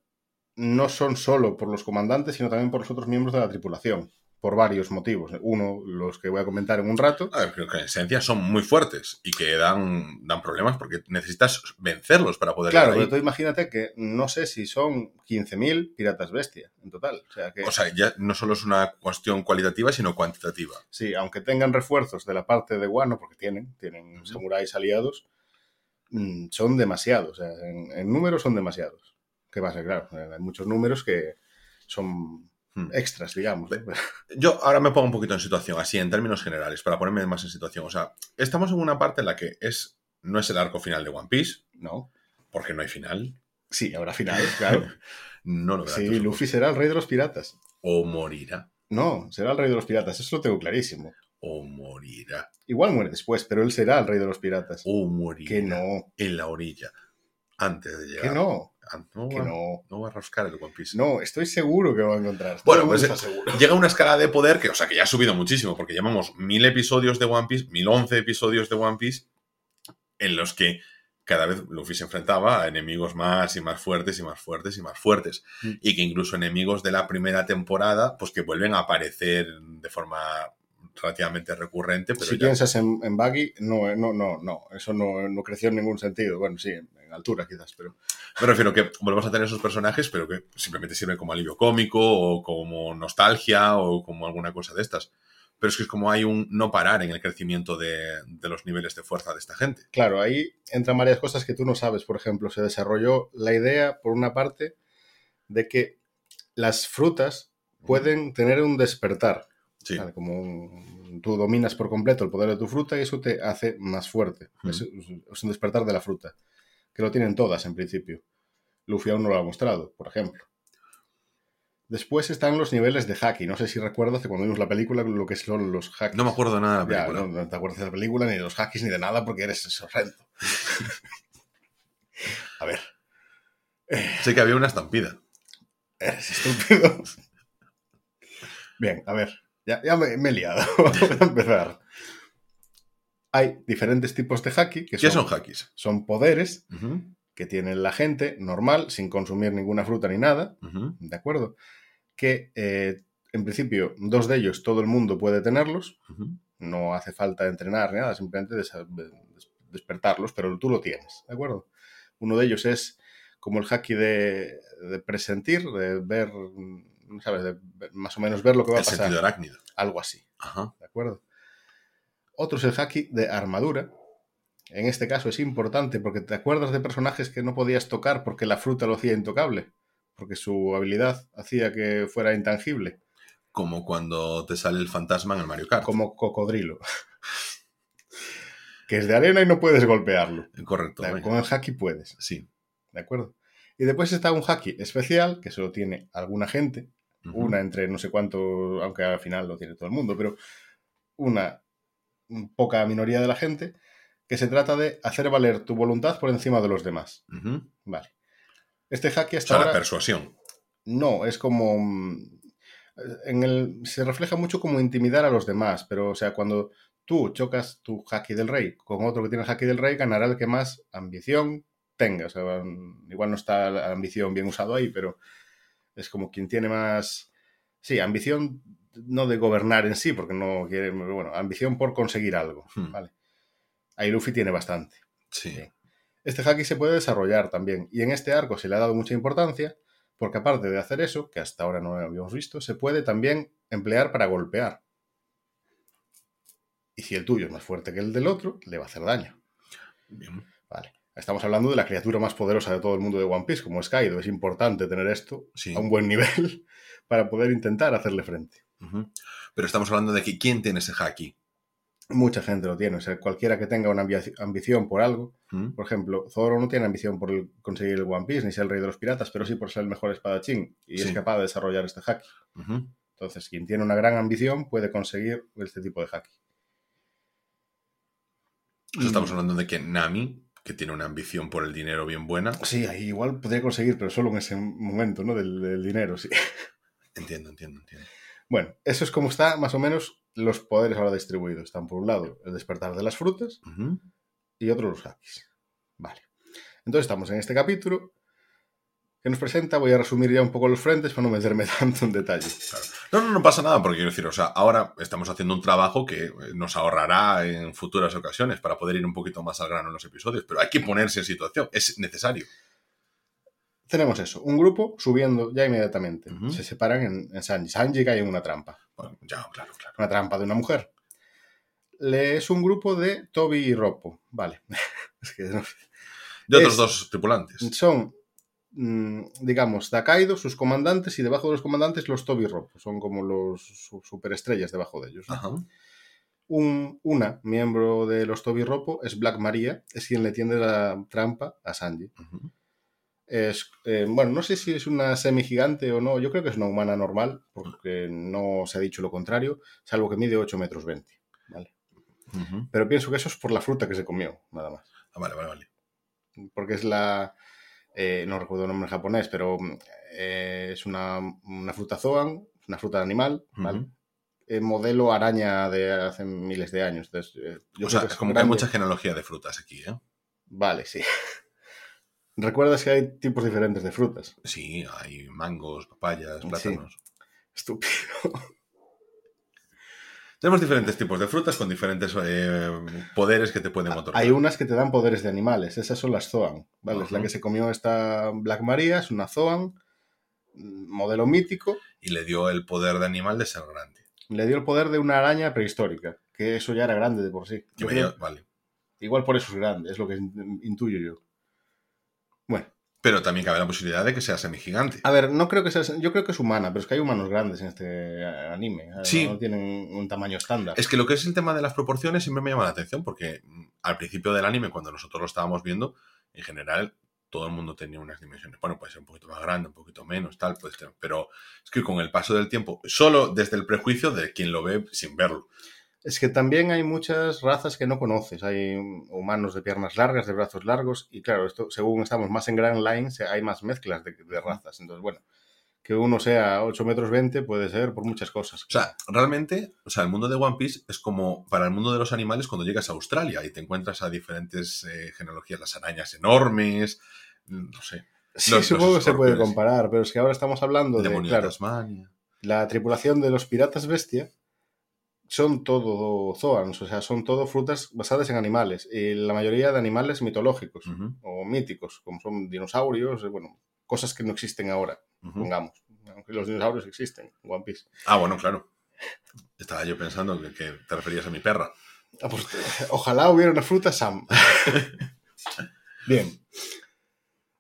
no son solo por los comandantes, sino también por los otros miembros de la tripulación por varios motivos. Uno, los que voy a comentar en un rato. A ver, que en esencia son muy fuertes y que dan, dan problemas porque necesitas vencerlos para poder Claro, pero tú imagínate que no sé si son 15.000 piratas bestia en total. O sea, que... o sea, ya no solo es una cuestión cualitativa, sino cuantitativa. Sí, aunque tengan refuerzos de la parte de Wano, porque tienen, tienen samuráis aliados, mm, son demasiados. O sea, en, en números son demasiados. ¿Qué pasa? Claro, hay muchos números que son. Extras, digamos. Yo ahora me pongo un poquito en situación, así en términos generales, para ponerme más en situación. O sea, estamos en una parte en la que es no es el arco final de One Piece, no, porque no hay final. Sí, habrá final, claro. no lo Sí, Luffy será el rey de los piratas. O morirá. No, será el rey de los piratas, eso lo tengo clarísimo. O morirá. Igual muere después, pero él será el rey de los piratas. O morirá. Que no. En la orilla. Antes de llegar. Que no. No, que va, no. no va a rascar el One Piece. No, estoy seguro que va a encontrar. Bueno, pues llega una escala de poder que, o sea, que ya ha subido muchísimo, porque llevamos mil episodios de One Piece, mil once episodios de One Piece, en los que cada vez Luffy se enfrentaba a enemigos más y más fuertes y más fuertes y más fuertes. Mm. Y que incluso enemigos de la primera temporada, pues que vuelven a aparecer de forma relativamente recurrente. Pero si piensas en, en Baggy, no, no, no, no, eso no, no, creció en ningún sentido. Bueno, sí, en, altura quizás, pero... Me refiero que volvemos a tener esos personajes, pero que simplemente sirven como alivio cómico o como nostalgia o como alguna cosa de estas. Pero es que es como hay un no parar en el crecimiento de, de los niveles de fuerza de esta gente. Claro, ahí entran varias cosas que tú no sabes. Por ejemplo, se desarrolló la idea, por una parte, de que las frutas pueden tener un despertar. Sí. como tú dominas por completo el poder de tu fruta y eso te hace más fuerte. es, un despertar de la fruta. Que lo tienen todas en principio. Luffy aún no lo ha mostrado, por ejemplo. Después están los niveles de haki. No sé si recuerdas cuando vimos la película lo que son los hacks. No me acuerdo nada de la película. no, te acuerdas de la película, ni de los hacks, ni de nada, porque eres horrendo. a ver. Sé que había una estampida. Eres estúpido. Bien, a ver. Ya, me, he liado. Vamos a empezar. Hay diferentes tipos de haki. Que ¿Qué son, son hakis? Son poderes que tiene la gente normal, sin consumir ninguna fruta ni nada. ¿De acuerdo? Que eh, en principio, dos de ellos todo el mundo puede tenerlos. No hace falta entrenar ni nada, simplemente despertarlos, pero tú lo tienes. ¿De acuerdo? Uno de ellos es como el haki de, de presentir, de ver ¿sabes? más o menos ver lo que va a pasar. sentido arácnido. Algo así. Ajá. ¿De acuerdo? Otro es el haki de armadura. En este caso es importante porque te acuerdas de personajes que no podías tocar porque la fruta lo hacía intocable. Porque su habilidad hacía que fuera intangible. Como cuando te sale el fantasma en el Mario Kart. Como cocodrilo. que es de arena y no puedes golpearlo. Correcto. Con el haki puedes. Sí. ¿De acuerdo? Y después está un haki especial, que solo tiene alguna gente, una entre no sé cuánto, aunque al final lo tiene todo el mundo, pero una poca minoría de la gente, que se trata de hacer valer tu voluntad por encima de los demás. Vale. Este haki hasta o la persuasión. No, es como... En el, se refleja mucho como intimidar a los demás, pero o sea, cuando tú chocas tu haki del rey con otro que tiene el haki del rey, ganará el que más ambición, tenga. O sea, igual no está la ambición bien usado ahí, pero es como quien tiene más. Sí, ambición no de gobernar en sí, porque no quiere. Bueno, ambición por conseguir algo. Hmm. ¿vale? Ahí Luffy tiene bastante. Sí. Bien. Este haki se puede desarrollar también. Y en este arco se le ha dado mucha importancia, porque aparte de hacer eso, que hasta ahora no habíamos visto, se puede también emplear para golpear. Y si el tuyo es más fuerte que el del otro, le va a hacer daño. Bien. Vale. Estamos hablando de la criatura más poderosa de todo el mundo de One Piece, como es Kaido. Es importante tener esto Sí. a un buen nivel para poder intentar hacerle frente. Pero estamos hablando de que quién tiene ese haki. Mucha gente lo tiene. O sea, cualquiera que tenga una ambi- ambición por algo. Por ejemplo, Zoro no tiene ambición por el- conseguir el One Piece ni ser el rey de los piratas, pero sí por ser el mejor espadachín y Sí. es capaz de desarrollar este haki. Entonces, quien tiene una gran ambición puede conseguir este tipo de haki. Estamos hablando de que Nami, que tiene una ambición por el dinero bien buena. Sí, ahí igual podría conseguir, pero solo en ese momento, ¿no? Del, del dinero, sí. Entiendo, entiendo, entiendo. Bueno, eso es como está más o menos los poderes ahora distribuidos. Están por un lado el despertar de las frutas y otro los hakis. Vale. Entonces estamos en este capítulo que nos presenta. Voy a resumir ya un poco los frentes para no meterme tanto en detalle. No, no, no pasa nada, porque quiero decir, o sea, ahora estamos haciendo un trabajo que eh, nos ahorrará en futuras ocasiones para poder ir un poquito más al grano en los episodios, pero hay que ponerse en situación, es necesario. Tenemos eso, un grupo subiendo ya inmediatamente. Se separan en, en Sanji. Sanji cae en una trampa. Bueno, ya, claro, claro. Una trampa de una mujer. Le es un grupo de Toby y Roppo. Vale. es que no- De otros Es- dos tripulantes. son, digamos, Dakaido, sus comandantes, y debajo de los comandantes los Toby Roppo. Son como los su- superestrellas debajo de ellos. Un- una miembro de los Toby y Roppo es Black Maria, es quien le tiende la trampa a Sanji. Es, eh, bueno, no sé si es una semigigante o no, yo creo que es una humana normal, porque no se ha dicho lo contrario, salvo que mide 8 metros 20. ¿vale? Pero pienso que eso es por la fruta que se comió, nada más. Ah, vale, vale, vale. Porque es la. Eh, no recuerdo el nombre en japonés, pero eh, es una, una fruta zoan, una fruta animal. Eh, modelo araña de hace miles de años. Entonces, eh, yo O sea, que es es como que hay mucha genealogía de frutas aquí, ¿eh? Vale, sí. ¿Recuerdas que hay tipos diferentes de frutas? Sí, hay mangos, papayas, Sí. plátanos. Estúpido. Tenemos diferentes tipos de frutas con diferentes eh, poderes que te pueden otorgar. Hay unas que te dan poderes de animales, esas son las Zoan, ¿vale? Es la que se comió esta Black Maria, es una Zoan, mm, modelo mítico, Y le dio el poder de animal de ser grande. le dio el poder de una araña prehistórica, que eso ya era grande de por sí. Yo dio- vale. igual por eso es grande, es lo que in- intuyo yo. Bueno, Pero también cabe la posibilidad de que sea semigigante. a ver, no creo que sea, yo creo que es humana, pero es que hay humanos grandes en este eh, anime, eh, Sí. no tienen un tamaño estándar. Es que lo que es el tema de las proporciones siempre me llama la atención porque mm, al principio del anime, cuando nosotros lo estábamos viendo, en general todo el mundo tenía unas dimensiones. Bueno, puede ser un poquito más grande, un poquito menos, tal, pues, pero es que con el paso del tiempo, solo desde el prejuicio de quien lo ve sin verlo. Es que también hay muchas razas que no conoces. Hay humanos de piernas largas, de brazos largos, y claro, esto según estamos más en Grand Line, hay más mezclas de, de razas. Entonces, bueno, que uno sea 8 metros 20 puede ser por muchas cosas. O sea, realmente, o sea, el mundo de One Piece es como para el mundo de los animales cuando llegas a Australia y te encuentras a diferentes eh, genealogías, las arañas enormes, mm, no sé, sí, los- supongo los que se puede comparar, pero es que ahora estamos hablando de, claro, de Tasmania. la tripulación de los piratas bestia son todo zoans, o sea, son todo frutas basadas en animales, y la mayoría de animales mitológicos o míticos, como son dinosaurios, eh, bueno, cosas que no existen ahora. ujú. pongamos. Aunque los dinosaurios existen en One Piece. Ah, bueno, claro. Estaba yo pensando que, que te referías a mi perra. Ah, pues, ojalá hubiera una fruta Sam. Bien.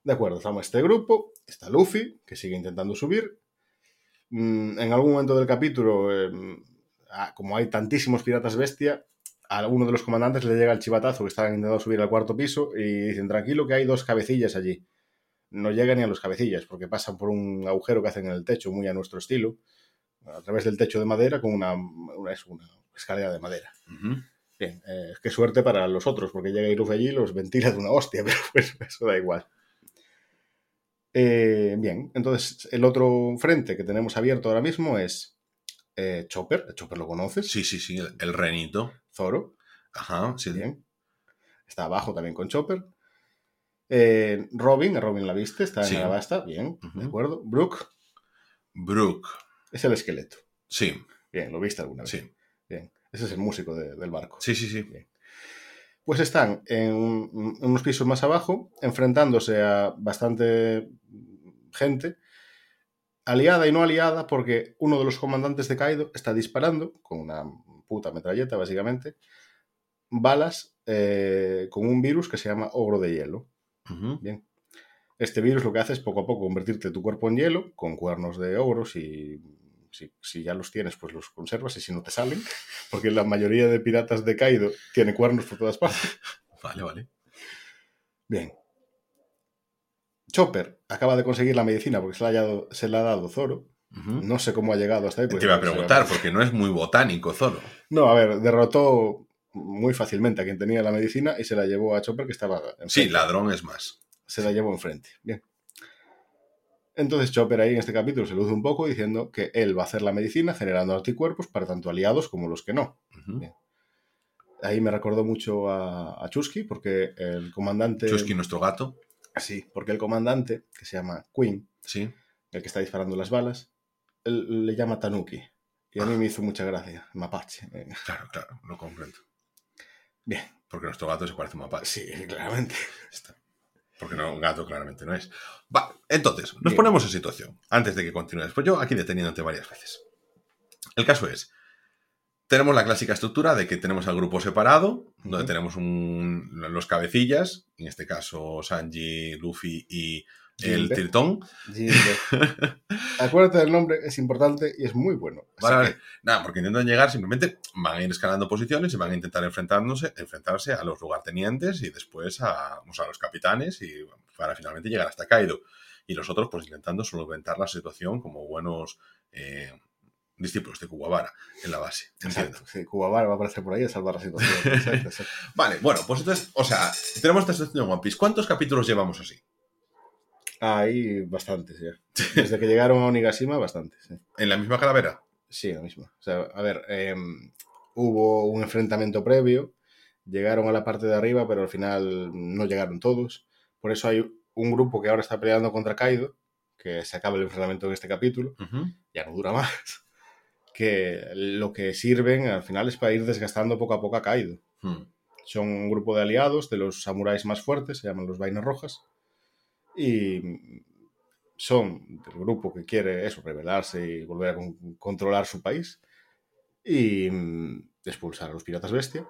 De acuerdo, estamos este grupo. Está Luffy, que sigue intentando subir. Mm, En algún momento del capítulo, eh, ah, como hay tantísimos piratas bestia, a uno de los comandantes le llega el chivatazo que estaban intentando subir al cuarto piso y dicen, tranquilo que hay dos cabecillas allí. No llegan ni a los cabecillas porque pasan por un agujero que hacen en el techo, muy a nuestro estilo, a través del techo de madera con una, una, es una escalera de madera. Bien, eh, qué suerte para los otros, porque llega Iruf allí y los ventila de una hostia, pero pues, eso da igual. Eh, bien, entonces el otro frente que tenemos abierto ahora mismo es eh, Chopper. Chopper lo conoces. Sí, sí, sí, el, el renito. Zoro. Ajá, sí. Bien. Está abajo también con Chopper. Eh, Robin, Robin la viste, está en Sí. Alabasta, bien, de acuerdo. Brooke Brooke. es el esqueleto. Sí, Bien, lo viste alguna vez. sí. Bien, ese es el músico de- del barco. Sí, sí, sí. Pues están en, un- en unos pisos más abajo, enfrentándose a bastante gente, aliada y no aliada, porque uno de los comandantes de Kaido está disparando con una puta metralleta, básicamente, balas eh, con un virus que se llama ogro de hielo. Bien. Este virus lo que hace es poco a poco convertirte tu cuerpo en hielo, con cuernos de ogros y si, si ya los tienes, pues los conservas y si no te salen, porque la mayoría de piratas de Kaido tiene cuernos por todas partes. Vale, vale. Bien. Chopper acaba de conseguir la medicina porque se la ha, dado- se la ha dado Zoro. No sé cómo ha llegado hasta ahí. Te iba a preguntar, porque no es muy botánico, Zoro. No, a ver, derrotó muy fácilmente a quien tenía la medicina y se la llevó a Chopper que estaba enfrente. Sí, ladrón es más. se la llevó enfrente. Bien. Entonces Chopper ahí en este capítulo se luce un poco diciendo que él va a hacer la medicina generando anticuerpos para tanto aliados como los que no. Bien. Ahí me recordó mucho a, a Chusky porque el comandante... Chusky, nuestro gato. Sí, porque el comandante, que se llama Queen, Sí. el que está disparando las balas, él le llama Tanuki. Y a mí me hizo mucha gracia, mapache. Eh, Claro, claro, lo comprendo. Bien, Porque nuestro gato se parece a un mapache. sí, claramente. Está. Porque no, un gato claramente no es. Va, entonces, nos Bien. ponemos en situación, antes de que continúes. Pues yo aquí deteniéndote varias veces. El caso es, tenemos la clásica estructura de que tenemos al grupo separado, donde tenemos un- los cabecillas, en este caso Sanji, Luffy y el. Tritón. Acuérdate del nombre, es importante y es muy bueno. Así Vale, que- vale. Nada, porque intentan llegar, simplemente van a ir escalando posiciones y van a intentar enfrentándose, enfrentarse a los lugartenientes y después a, o sea, a los capitanes y para finalmente llegar hasta Kaido. Y los otros, pues intentando solventar la situación como buenos eh, discípulos de Kuwabara en la base. Entiendo. Sí, va a aparecer por ahí a salvar la situación. Exacto, exacto. Vale, bueno, pues entonces, o sea, tenemos esta situación en One Piece. ¿Cuántos capítulos llevamos así? Ahí bastantes ya. Desde que llegaron a Onigashima, bastantes. Sí, ¿En la misma calavera? sí la misma. O sea, a ver, eh, hubo un enfrentamiento previo, llegaron a la parte de arriba, pero al final no llegaron todos. Por eso hay un grupo que ahora está peleando contra Kaido, que se acaba el enfrentamiento en este capítulo, ya no dura más. Que lo que sirven al final es para ir desgastando poco a poco a Kaido. Hmm. Son un grupo de aliados de los samuráis más fuertes, se llaman los Vainas Rojas. Y son del grupo que quiere eso, rebelarse y volver a con- controlar su país. Y mm, expulsar a los piratas bestia.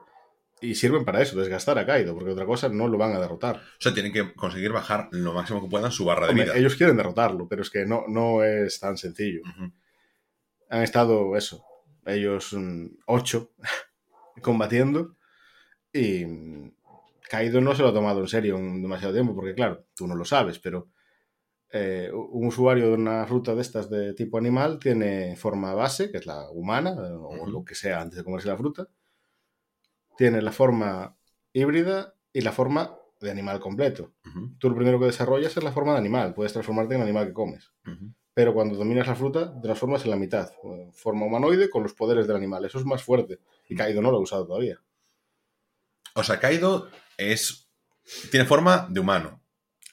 Y sirven para eso, desgastar a Kaido, porque otra cosa no lo van a derrotar. O sea, tienen que conseguir bajar lo máximo que puedan su barra de Hombre, vida. ellos quieren derrotarlo, pero es que no, no es tan sencillo. Han estado, eso, ellos mm, ocho combatiendo y mm, Kaido no se lo ha tomado en serio en demasiado tiempo, porque claro, tú no lo sabes, pero eh, un usuario de una fruta de estas de tipo animal tiene forma base, que es la humana, eh, o lo que sea antes de comerse la fruta, tiene la forma híbrida y la forma de animal completo. Tú lo primero que desarrollas es la forma de animal, puedes transformarte en el animal que comes. Pero cuando dominas la fruta, te transformas en la mitad. Forma humanoide con los poderes del animal. Eso es más fuerte. Y Kaido no lo ha usado todavía. O sea, Kaido es. Tiene forma de humano,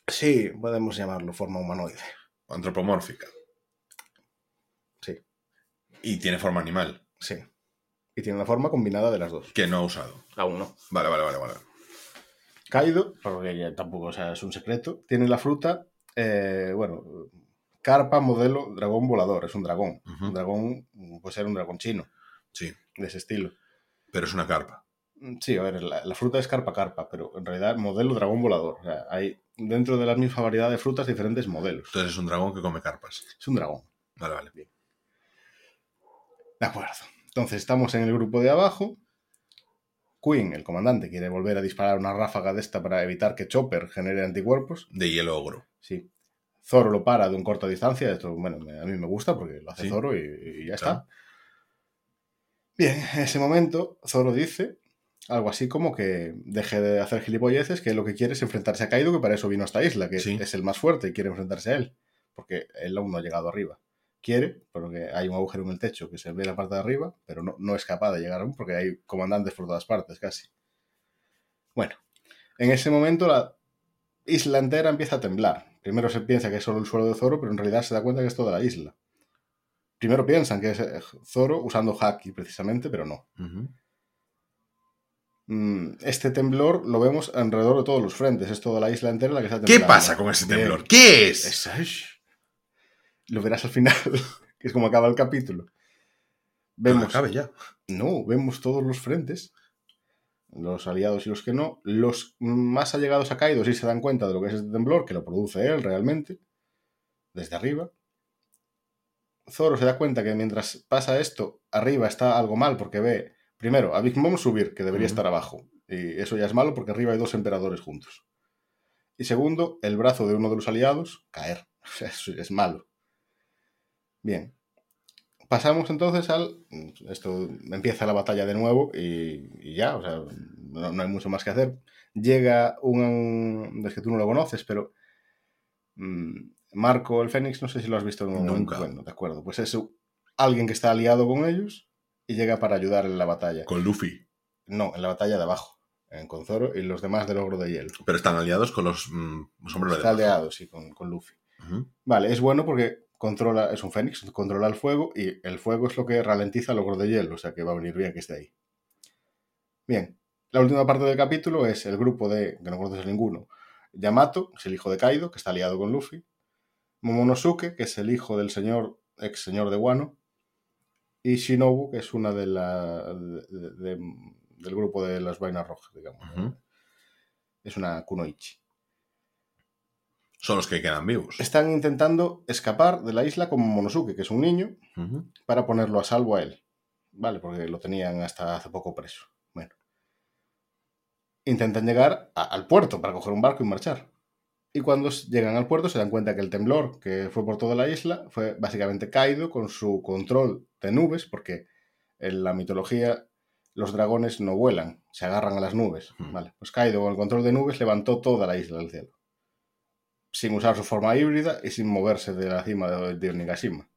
Sí, podemos llamarlo forma humanoide. antropomórfica. Sí. Y tiene forma animal, Sí. Y tiene una forma combinada de las dos. que no ha usado. Aún no. Vale, vale, vale, vale. Kaido, porque ya tampoco o sea, es un secreto, tiene la fruta, eh, bueno, carpa modelo dragón volador. Es un dragón. Un dragón puede ser un dragón chino, Sí, de ese estilo. pero es una carpa. Sí, a ver, la, la fruta es carpa carpa, pero en realidad modelo dragón volador. O sea, hay dentro de la misma variedad de frutas diferentes modelos. Entonces es un dragón que come carpas. Es un dragón. Vale, vale. De acuerdo. Entonces estamos en el grupo de abajo. Queen, el comandante, quiere volver a disparar una ráfaga de esta para evitar que Chopper genere anticuerpos. De hielo ogro. Sí. Zoro lo para de un corta distancia. Esto, bueno, a mí me gusta porque lo hace Sí. Zoro y, y ya Claro. está. Bien, en ese momento Zoro dice algo así como que deje de hacer gilipolleces, que lo que quiere es enfrentarse a Kaido, que para eso vino a esta isla, que Sí. es el más fuerte y quiere enfrentarse a él, porque él aún no ha llegado arriba. Quiere, porque hay un agujero en el techo que se ve la parte de arriba, pero no, no es capaz de llegar aún porque hay comandantes por todas partes, casi. Bueno, en ese momento la isla entera empieza a temblar. Primero se piensa que es solo el suelo de Zoro, pero en realidad se da cuenta que es toda la isla. Primero piensan que es eh, Zoro usando Haki precisamente, pero no. Mm, Este temblor lo vemos alrededor de todos los frentes. Es toda la isla entera la que está ¿Qué temblando. pasa con ese Bien. temblor? ¿Qué es? Lo verás al final, que es como acaba el capítulo. Vemos, acabe ya. no, vemos todos los frentes, los aliados y los que no. Los más allegados a Kaido sí se dan cuenta de lo que es este temblor, que lo produce él realmente, desde arriba. Zoro se da cuenta que mientras pasa esto, arriba está algo mal porque ve, primero, a Big Mom subir, que debería estar abajo. Y eso ya es malo porque arriba hay dos emperadores juntos. Y segundo, el brazo de uno de los aliados caer. O sea, eso es malo. Bien. Pasamos entonces al. Esto empieza la batalla de nuevo y, y ya, o sea, no, no hay mucho más que hacer. Llega un. Es que tú no lo conoces, pero. mm, Marco el Fénix, no sé si lo has visto en momento. Nunca. Bueno, de acuerdo. Pues es alguien que está aliado con ellos y llega para ayudar en la batalla. Con Luffy. No, en la batalla de abajo. En con Zoro y los demás del ogro de hielo. Pero están aliados con los mm, sombreros Está de aliado, sí, con, con Luffy. Vale, es bueno porque controla, es un Fénix, controla el fuego y el fuego es lo que ralentiza el ogro de hielo, o sea que va a venir bien que esté ahí. Bien, la última parte del capítulo es el grupo de, que no conoces a ninguno, Yamato, que es el hijo de Kaido, que está aliado con Luffy, Momonosuke, que es el hijo del señor, ex señor de Wano, y Shinobu, que es una de la de- de- del grupo de las vainas rojas, digamos. Es una kunoichi. Son los que quedan vivos. Están intentando escapar de la isla con Momonosuke, que es un niño, para ponerlo a salvo a él. Vale, porque lo tenían hasta hace poco preso. Bueno. Intentan llegar a- al puerto para coger un barco y marchar. Y cuando llegan al puerto se dan cuenta que el temblor que fue por toda la isla fue básicamente Kaido con su control de nubes, porque en la mitología los dragones no vuelan, se agarran a las nubes. Vale, pues Kaido con el control de nubes levantó toda la isla al cielo. Sin usar su forma híbrida y sin moverse de la cima de, de Onigashima.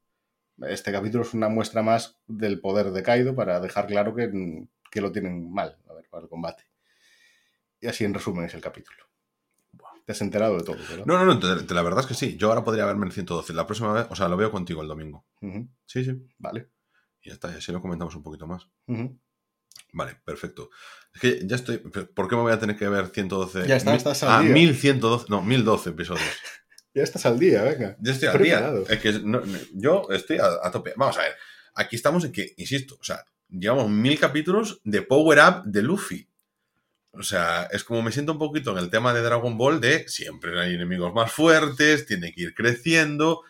Este capítulo es una muestra más del poder de Kaido para dejar claro que, que lo tienen mal a ver, para el combate. Y así en resumen es el capítulo. Te has enterado de todo, ¿verdad? No, no, no, te- te- la verdad es que sí. Yo ahora podría verme en 112. La próxima vez, o sea, lo veo contigo el domingo. Sí, sí. Vale. Y ya está, y así lo comentamos un poquito más. Vale, perfecto. Es que ya estoy. ¿Por qué me voy a tener que ver 112? Ya está, Mil- estás al Ah, día. 1112. No, 1012 episodios. Ya estás al día, venga. Yo estoy al día. Es que no- yo estoy a, a tope. Vamos a ver. Aquí estamos en que, insisto, o sea, llevamos mil capítulos de Power Up de Luffy. O sea, es como me siento un poquito en el tema de Dragon Ball de siempre hay enemigos más fuertes, tiene que ir creciendo.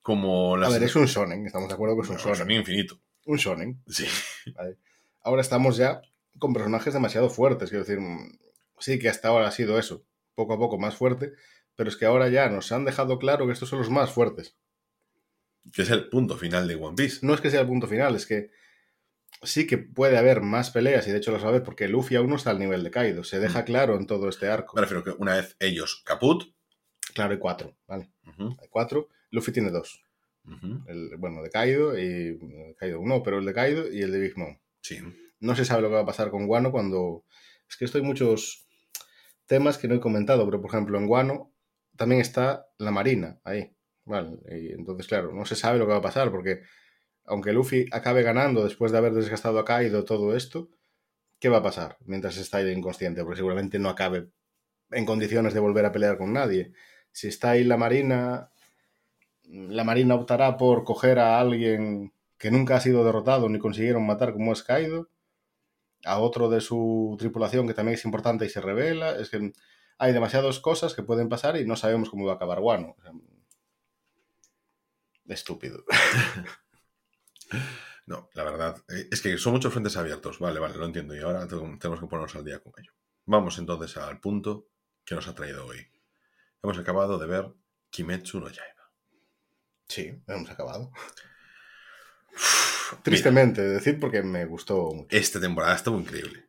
Como A las. ver, es un shonen, estamos de acuerdo que es un No, shonen. son infinito. Un shonen. Sí. Ahora estamos ya con personajes demasiado fuertes, quiero decir, sí que hasta ahora ha sido eso, poco a poco más fuerte, pero es que ahora ya nos han dejado claro que estos son los más fuertes. Que es el punto final de One Piece. No es que sea el punto final, es que sí que puede haber más peleas, y de hecho lo sabes, porque Luffy aún no está al nivel de Kaido, se deja Mm. claro en todo este arco. Me refiero que una vez ellos caput. Claro, hay cuatro, ¿vale? Hay cuatro, Luffy tiene dos, el, bueno, de Kaido y... Kaido no, pero el de Kaido y el de Big Mom. Sí. No se sabe lo que va a pasar con Guano cuando... Es que esto hay muchos temas que no he comentado, pero por ejemplo en Guano también está la Marina ahí. Vale, y entonces claro, no se sabe lo que va a pasar porque aunque Luffy acabe ganando después de haber desgastado a Kaido todo esto, ¿qué va a pasar mientras está ahí inconsciente? Porque seguramente no acabe en condiciones de volver a pelear con nadie. Si está ahí la Marina, la Marina optará por coger a alguien que nunca ha sido derrotado ni consiguieron matar como es Kaido, a otro de su tripulación que también es importante y se revela. Es que hay demasiadas cosas que pueden pasar y no sabemos cómo va a acabar Wano. Estúpido. No, la verdad, eh, es que son muchos frentes abiertos. Vale, vale, lo entiendo. Y ahora tenemos que ponernos al día con ello. Vamos entonces al punto que nos ha traído hoy. Hemos acabado de ver Kimetsu no Yaiba. Sí, hemos acabado. Mira, Tristemente, decir porque me gustó mucho. esta temporada estuvo increíble.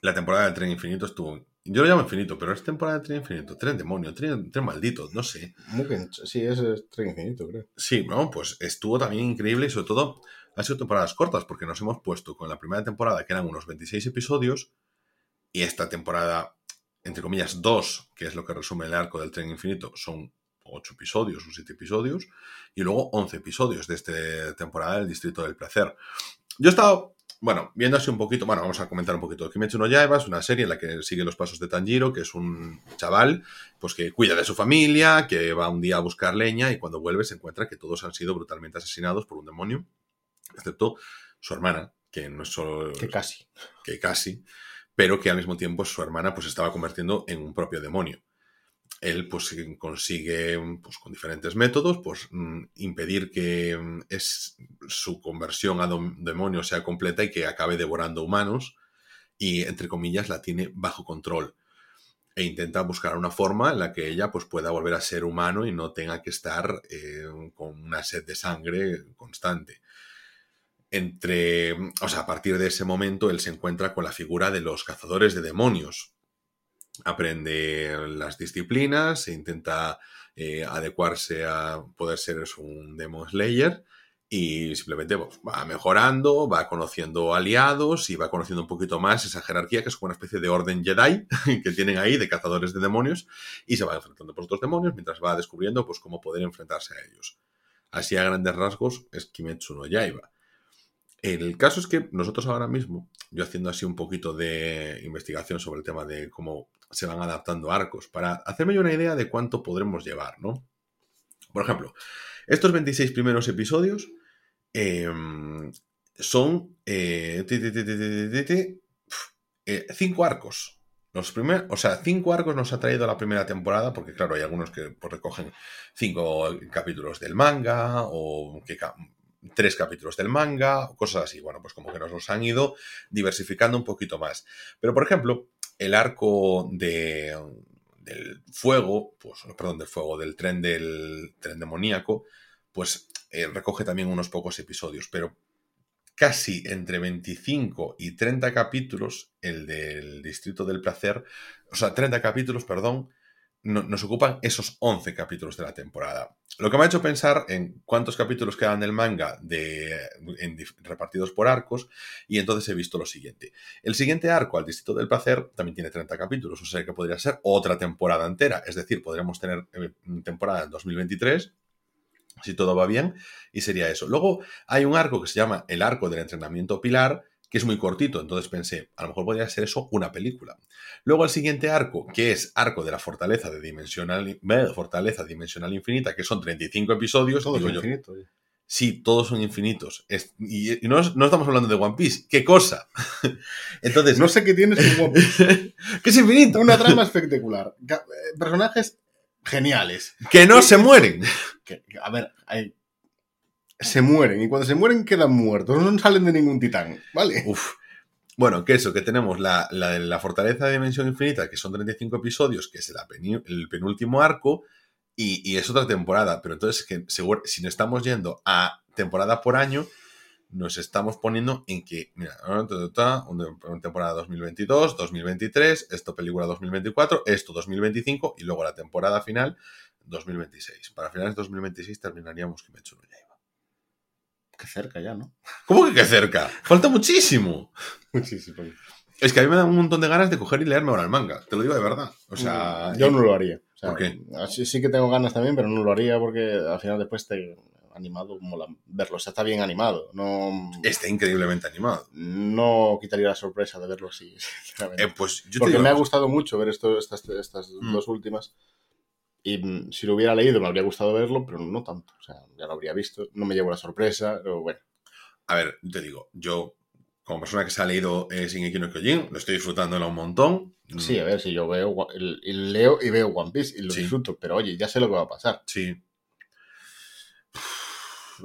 La temporada del tren infinito estuvo. Yo lo llamo infinito, pero es temporada del tren infinito. Tren demonio, tren, tren maldito, no sé. Mugen, sí, es es tren infinito, creo. Sí, no, pues estuvo también increíble y sobre todo han sido temporadas cortas porque nos hemos puesto con la primera temporada que eran unos 26 episodios y esta temporada entre comillas, dos, que es lo que resume el arco del tren infinito, son ocho episodios o siete episodios, y luego once episodios de esta temporada del Distrito del Placer. Yo he estado, bueno, viendo así un poquito, bueno, vamos a comentar un poquito. Kimetsu no Yaiba es una serie en la que sigue los pasos de Tanjiro, que es un chaval, pues que cuida de su familia, que va un día a buscar leña y cuando vuelve se encuentra que todos han sido brutalmente asesinados por un demonio, excepto su hermana, que no es solo... Que casi. Que casi, pero que al mismo tiempo su hermana pues estaba convirtiendo en un propio demonio. Él pues consigue pues, con diferentes métodos pues mm, impedir que mm, es, su conversión a demonio sea completa y que acabe devorando humanos y entre comillas la tiene bajo control e intenta buscar una forma en la que ella pues pueda volver a ser humano y no tenga que estar eh, con una sed de sangre constante entre, o sea, a partir de ese momento él se encuentra con la figura de los cazadores de demonios. Aprende las disciplinas e intenta eh, adecuarse a poder ser un Demon Slayer y simplemente pues, va mejorando, va conociendo aliados y va conociendo un poquito más esa jerarquía que es como una especie de orden Jedi que tienen ahí de cazadores de demonios y se va enfrentando por otros demonios mientras va descubriendo pues cómo poder enfrentarse a ellos. Así a grandes rasgos es Kimetsu no Yaiba. El caso es que nosotros ahora mismo, yo haciendo así un poquito de investigación sobre el tema de cómo se van adaptando arcos, para hacerme una idea de cuánto podremos llevar, ¿no? Por ejemplo, estos 26 primeros episodios em, son eh, eh, cinco arcos. Los primeros, o sea, cinco arcos nos ha traído la primera temporada, porque claro, hay algunos que pues, recogen cinco capítulos del manga o que tres capítulos del manga, cosas así. Bueno, pues como que nos los han ido diversificando un poquito más. Pero, por ejemplo, el arco de, del fuego, pues, perdón, del fuego, del tren del tren demoníaco, pues eh, recoge también unos pocos episodios, pero casi entre 25 y 30 capítulos, el del Distrito del Placer, o sea, 30 capítulos, perdón, nos ocupan esos 11 capítulos de la temporada. Lo que me ha hecho pensar en cuántos capítulos quedan del manga de, repartidos por arcos y entonces he visto lo siguiente. El siguiente arco, al Distrito del Placer, también tiene 30 capítulos, o sea que podría ser otra temporada entera. Es decir, podríamos tener eh, temporada en 2023 si todo va bien, y sería eso. Luego hay un arco que se llama el arco del entrenamiento pilar, que es muy cortito, entonces pensé, a lo mejor podría ser eso una película. Luego el siguiente arco, que es arco de la fortaleza de dimensional, fortaleza dimensional infinita, que son 35 episodios. Todos son infinitos. Sí, todos son infinitos. y, no, estamos hablando de One Piece. ¿Qué cosa? Entonces. No sé qué tienes con One Piece. que es infinito. Una trama espectacular. Eh, personajes geniales. Que no se mueren. a ver, hay, se mueren y cuando se mueren quedan muertos, no salen de ningún titán, ¿vale? Uf. Bueno, que eso, que tenemos la, la, Fortaleza de Dimensión Infinita, que son 35 episodios, que es el penúltimo arco, y, es otra temporada. Pero entonces, que seguro, si nos estamos yendo a temporada por año, nos estamos poniendo en que, mira, una temporada 2022, 2023, esto película 2024, esto 2025 y luego la temporada final 2026. Para finales de 2026 terminaríamos Kimetsu no Yaiba. Qué cerca ya, ¿no? ¿Cómo que qué cerca? Falta muchísimo. Muchísimo. Es que a mí me da un montón de ganas de coger y leerme ahora el manga. Te lo digo de verdad. O sea. Yo no lo haría. ¿Por qué? Sí, que tengo ganas también, pero no lo haría porque al final después te animado mola verlo. O sea, está bien animado. No, está increíblemente animado. No quitaría la sorpresa de verlo así. Eh, pues porque me ha gustado mucho ver esto, estas, estas mm. dos últimas. Y mm, si lo hubiera leído me habría gustado verlo, pero no tanto. O sea, ya lo habría visto. No me llevo la sorpresa, pero bueno. A ver, te digo, yo como persona que se ha leído eh, Shingeki no Kyojin, lo estoy disfrutándolo un montón. Sí, a ver, si yo veo, leo y veo One Piece y lo disfruto, pero oye, ya sé lo que va a pasar. Sí.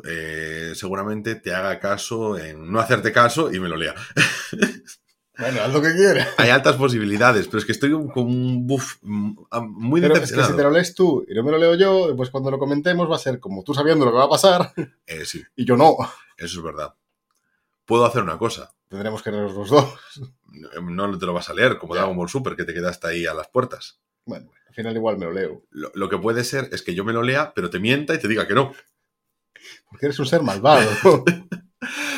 Eh, seguramente te haga caso en no hacerte caso y me lo lea. Bueno, haz lo que quieras. Hay altas posibilidades, pero es que estoy con un buff muy pero es que si te lo lees tú y no me lo leo yo, después cuando lo comentemos va a ser como tú sabiendo lo que va a pasar. Eh, sí. Y yo no. Eso es verdad. Puedo hacer una cosa. Tendremos que leernos los dos. No, te lo vas a leer, como Dragon Ball Super, que te quedaste ahí a las puertas. Bueno, al final igual me lo leo. Lo, que puede ser es que yo me lo lea, pero te mienta y te diga que no. Porque eres un ser malvado.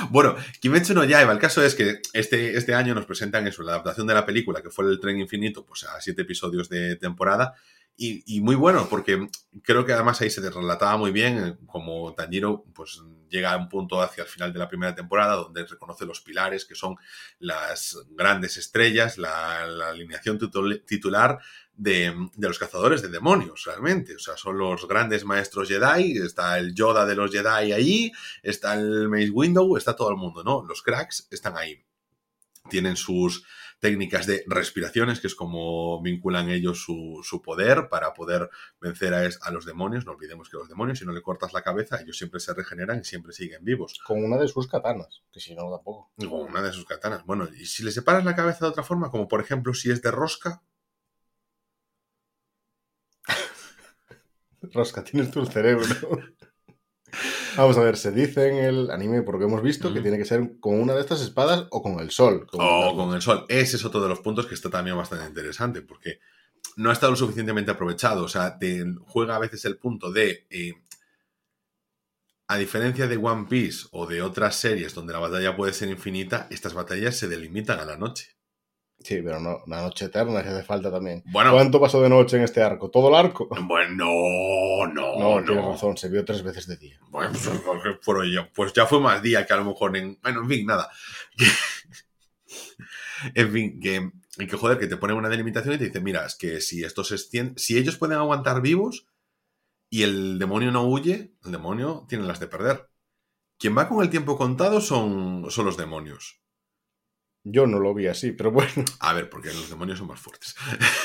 Bueno, Kimetsu no Yaiba, el caso es que este, este año nos presentan eso, la adaptación de la película, que fue el tren infinito, pues a siete episodios de temporada, y, muy bueno, porque creo que además ahí se relataba muy bien, como Tanjiro pues llega a un punto hacia el final de la primera temporada donde reconoce los pilares que son las grandes estrellas, la, alineación titular de, de, los cazadores de demonios, realmente. O sea, son los grandes maestros Jedi, está el Yoda de los Jedi ahí, está el Mace Window, está todo el mundo, ¿no? Los cracks están ahí. Tienen sus técnicas de respiraciones, que es como vinculan ellos su, poder para poder vencer a, los demonios. No olvidemos que los demonios, si no le cortas la cabeza, ellos siempre se regeneran y siempre siguen vivos. Con una de sus katanas, que si no, tampoco. Con una de sus katanas. Bueno, y si le separas la cabeza de otra forma, como por ejemplo si es de rosca. Rosca, tienes tu cerebro. Vamos a ver, se dice en el anime, porque hemos visto, que tiene que ser con una de estas espadas o con el sol. O con el sol. Ese es otro de los puntos que está también bastante interesante, porque no ha estado lo suficientemente aprovechado. O sea, te juega a veces el punto de. Eh, a diferencia de One Piece o de otras series donde la batalla puede ser infinita, estas batallas se delimitan a la noche. Sí, pero no, la noche eterna que hace falta también. Bueno, ¿Cuánto pasó de noche en este arco? ¿Todo el arco? Bueno, no, no. No, tienes razón, se vio tres veces de día. Bueno, pues, ya, pues ya fue más día que a lo mejor en. Bueno, en fin, nada. en fin, que, que joder, que te ponen una delimitación y te dicen, mira, es que si estos si ellos pueden aguantar vivos y el demonio no huye, el demonio tiene las de perder. Quien va con el tiempo contado son, son los demonios. Yo no lo vi así, pero bueno. A ver, porque los demonios son más fuertes.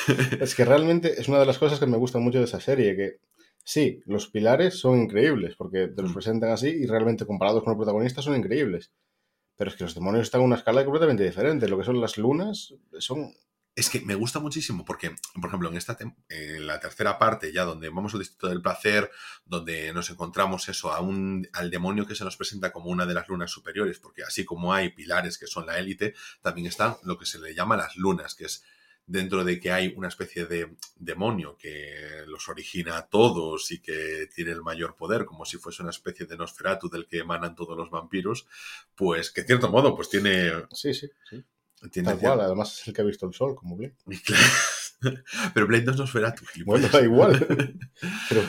es que realmente es una de las cosas que me gusta mucho de esa serie, que sí, los pilares son increíbles, porque te los mm. presentan así y realmente comparados con el protagonista son increíbles. Pero es que los demonios están en una escala completamente diferente. Lo que son las lunas son es que me gusta muchísimo porque, por ejemplo, en esta la tercera parte, ya donde vamos al distrito del placer, donde nos encontramos eso, a un, al demonio que se nos presenta como una de las lunas superiores, porque así como hay pilares que son la élite, también están lo que se le llama las lunas, que es dentro de que hay una especie de demonio que los origina a todos y que tiene el mayor poder, como si fuese una especie de Nosferatu del que emanan todos los vampiros, pues que en cierto modo pues tiene... Sí, sí, sí Tal cual, además es el que ha visto el sol, como Blade. Pero Blade no es Nosferatu. Bueno, da igual. Pero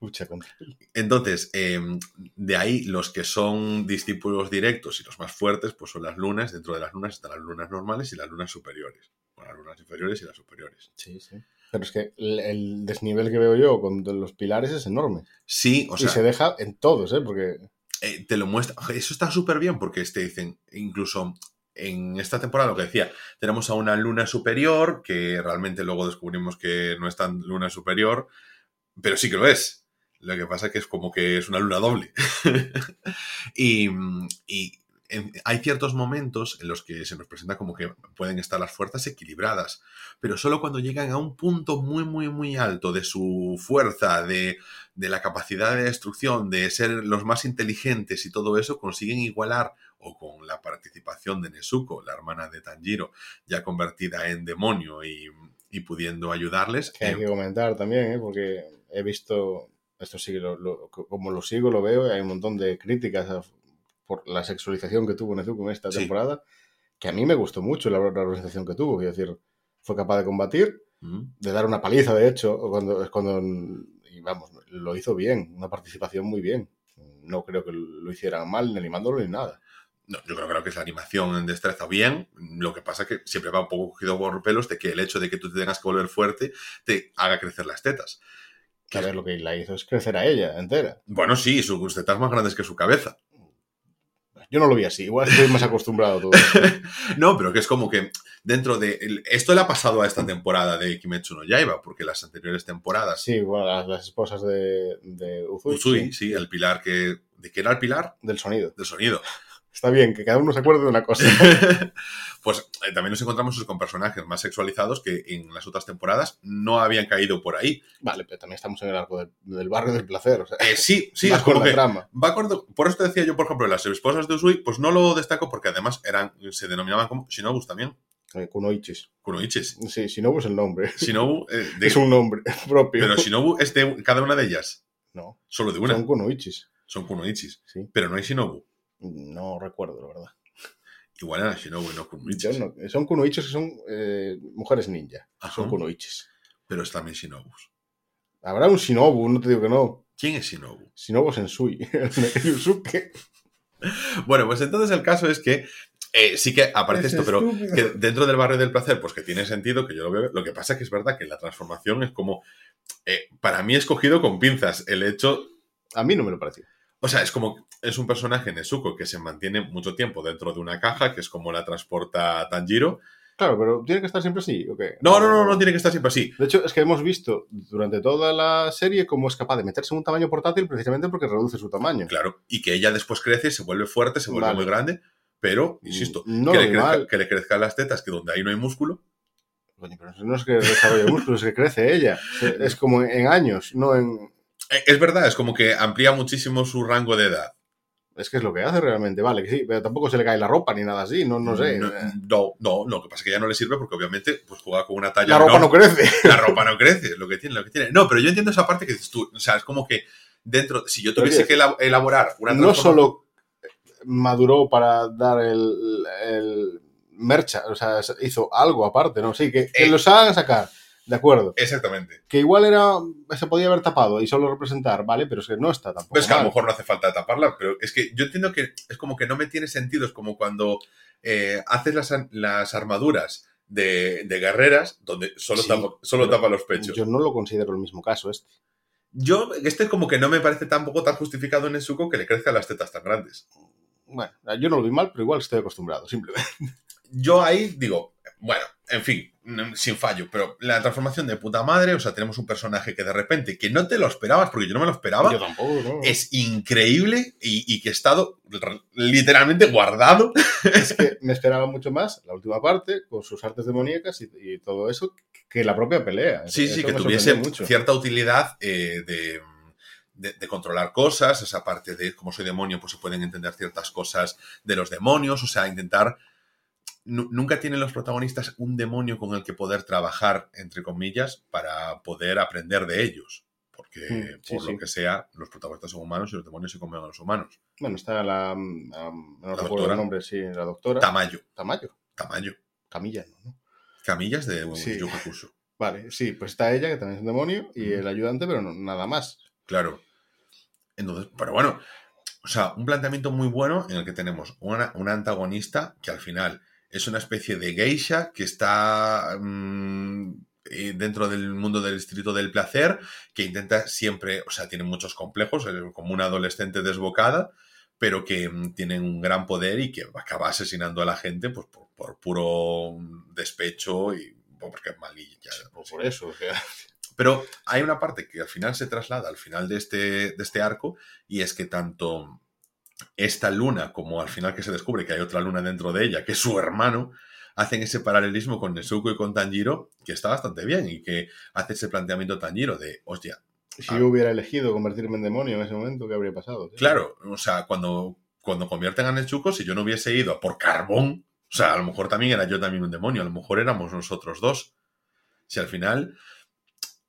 lucha contra Entonces, em, de ahí los que son discípulos directos y los más fuertes, pues son las lunas. Dentro de las lunas están las lunas normales y las lunas superiores. Bueno, las lunas inferiores y las superiores. Sí, sí. Pero es que el, desnivel que veo yo con los pilares es enorme. Sí, o sea. Y se deja en todos, ¿eh? Porque. Eh, te lo muestra. Eso está súper bien porque te dicen, incluso en esta temporada, lo que decía, tenemos a una luna superior, que realmente luego descubrimos que no es tan luna superior, pero sí que lo es. Lo que pasa es que es como que es una luna doble. y, hay ciertos momentos en los que se nos presenta como que pueden estar las fuerzas equilibradas, pero solo cuando llegan a un punto muy, muy, muy alto de su fuerza, de, de la capacidad de destrucción, de ser los más inteligentes y todo eso, consiguen igualar o con la participación de Nezuko, la hermana de Tanjiro, ya convertida en demonio y, pudiendo ayudarles. Que hay que comentar también, ¿eh? porque he visto, esto sí, como lo sigo, lo veo, y hay un montón de críticas por la sexualización que tuvo Nezuko en esta temporada, que a mí me gustó mucho la, organización que tuvo, es decir, fue capaz de combatir, de dar una paliza, de hecho, cuando, cuando, y vamos, lo hizo bien, una participación muy bien. No creo que lo hicieran mal, ni animándolo, ni nada. No, yo creo, que es la animación en destreza bien. Lo que pasa es que siempre va un poco cogido por pelos de que el hecho de que tú te tengas que volver fuerte te haga crecer las tetas. Que a ver, lo que la hizo es crecer a ella entera. Bueno, sí, sus tetas más grandes que su cabeza. Yo no lo vi así, igual estoy más acostumbrado a todo. no, pero que es como que dentro de. Esto le ha pasado a esta temporada de Kimetsu no Yaiba, porque las anteriores temporadas. Sí, bueno, las, esposas de, de Uzui. Uzui, sí. el pilar que. ¿De qué era el pilar? Del sonido. Del sonido. Está bien, que cada uno se acuerde de una cosa. pues eh, también nos encontramos con personajes más sexualizados que en las otras temporadas no habían caído por ahí. Vale, pero también estamos en el arco del barrio del placer. Eh, sí, sí, es como que Va por eso te decía yo, por ejemplo, las esposas de Usui, pues no lo destaco porque además eran, se denominaban como Shinobus también. Eh, Kunoichis. Kunoichis. Sí, Shinobu es el nombre. Shinobu es un nombre propio. Pero Shinobu es de cada una de ellas. No. Solo de una. Son Kunoichis. Son Kunoichis. Sí. Pero no hay Shinobu. No recuerdo, la verdad. Igual eran Shinobu, no Yo Kunoichis. no- son kunoichis que son eh, mujeres ninja. Ajá. Son kunoichis. Pero es también Shinobus. Habrá un shinobu, no te digo que no. ¿Quién es Shinobu? Shinobu Sensui. Yusuke. Bueno, pues entonces el caso es que eh, sí que aparece Es esto, pero que dentro del barrio del placer, pues que tiene sentido, que yo lo veo. Lo que pasa es que es verdad que la transformación es como. eh, para mí es cogido con pinzas. El hecho. A mí no me lo pareció. O sea, es como. Es un personaje Nezuko que se mantiene mucho tiempo dentro de una caja, que es como la transporta Tanjiro. Claro, pero tiene que estar siempre así, ¿o qué? No, no, no, no tiene que estar siempre así. De hecho, es que hemos visto durante toda la serie cómo es capaz de meterse en un tamaño portátil precisamente porque reduce su tamaño. Claro. Y que ella después crece, se vuelve fuerte, se vuelve Vale. muy grande. Pero, insisto, No que, le vi crezca- mal. que le crezcan las tetas, que donde ahí no hay músculo. Coño, pero no es que desarrolle músculos, es que crece ella. Es como en años, no en... Eh, Es verdad, es como que amplía muchísimo su rango de edad. Es que es lo que hace realmente, vale, que sí, pero tampoco se le cae la ropa ni nada así, no, no sé. No, no, no, lo que pasa es que ya no le sirve porque obviamente pues juega con una talla la ropa no crece. La ropa no crece, lo que tiene, lo que tiene. No, pero yo entiendo esa parte que dices tú. O sea, es como que dentro, si yo tuviese es- que elab- elaborar una No solo maduró para dar el, el mercha, o sea, hizo algo aparte, ¿no? Sí, que, que Eh. los hagan sacar, de acuerdo. Exactamente. Que igual era, se podía haber tapado y solo representar, ¿vale? Pero es que no está tampoco. Es que a lo mejor no hace falta taparla, pero es que yo entiendo que es como que no me tiene sentido. Es como cuando eh, haces las, las armaduras de, de guerreras donde solo, Sí, tapa, solo tapa los pechos. Yo no lo considero el mismo caso este. Yo, este es como que no me parece tampoco tan justificado en Nezuko que le crezcan las tetas tan grandes. Bueno, yo no lo vi mal, pero igual estoy acostumbrado, simplemente. Yo ahí digo, bueno, en fin, sin fallo, pero la transformación de puta madre, o sea, tenemos un personaje que de repente, que no te lo esperabas, porque yo no me lo esperaba, Yo tampoco, ¿no? es increíble y, y que ha estado literalmente guardado. Es que me esperaba mucho más la última parte, con sus artes demoníacas y, y todo eso, que la propia pelea. Sí, Eso sí, que tuviese mucho. cierta utilidad eh, de, de- de controlar cosas, esa parte de como soy demonio, pues se pueden entender ciertas cosas de los demonios, o sea, intentar... nu- nunca tienen los protagonistas un demonio con el que poder trabajar, entre comillas, para poder aprender de ellos. Porque, Mm, sí, por sí. lo que sea, los protagonistas son humanos y los demonios se comen a los humanos. Bueno, está la. mm, am, no recuerdo doctora. el nombre, sí, la doctora. Tamayo, Tamayo. tamayo. Camilla, ¿no? Camillas de Sí. Yu Hakusho. Vale, sí, pues está ella, que también es un demonio, y el ayudante, pero no- nada más. Claro. Entonces, pero bueno, o sea, un planteamiento muy bueno en el que tenemos una, una antagonista que al final es una especie de geisha que está mm, eh, dentro del mundo del distrito del placer, que intenta siempre, o sea, tiene muchos complejos, es como una adolescente desbocada, pero que mm, tiene un gran poder y que acaba asesinando a la gente pues, por, por puro despecho y porque es malilla. Por, eso, o sea, Pero hay una parte que al final se traslada al final de este, de este arco y es que tanto esta luna como al final que se descubre que hay otra luna dentro de ella, que es su hermano, hacen ese paralelismo con Nezuko y con Tanjiro que está bastante bien y que hace ese planteamiento Tanjiro de, hostia, si Ah. yo hubiera elegido convertirme en demonio en ese momento, ¿qué habría pasado? tío? claro, o sea, cuando, cuando convierten a Nezuko, si yo no hubiese ido a por carbón, o sea, a lo mejor también era yo también un demonio, a lo mejor éramos nosotros dos. Si al final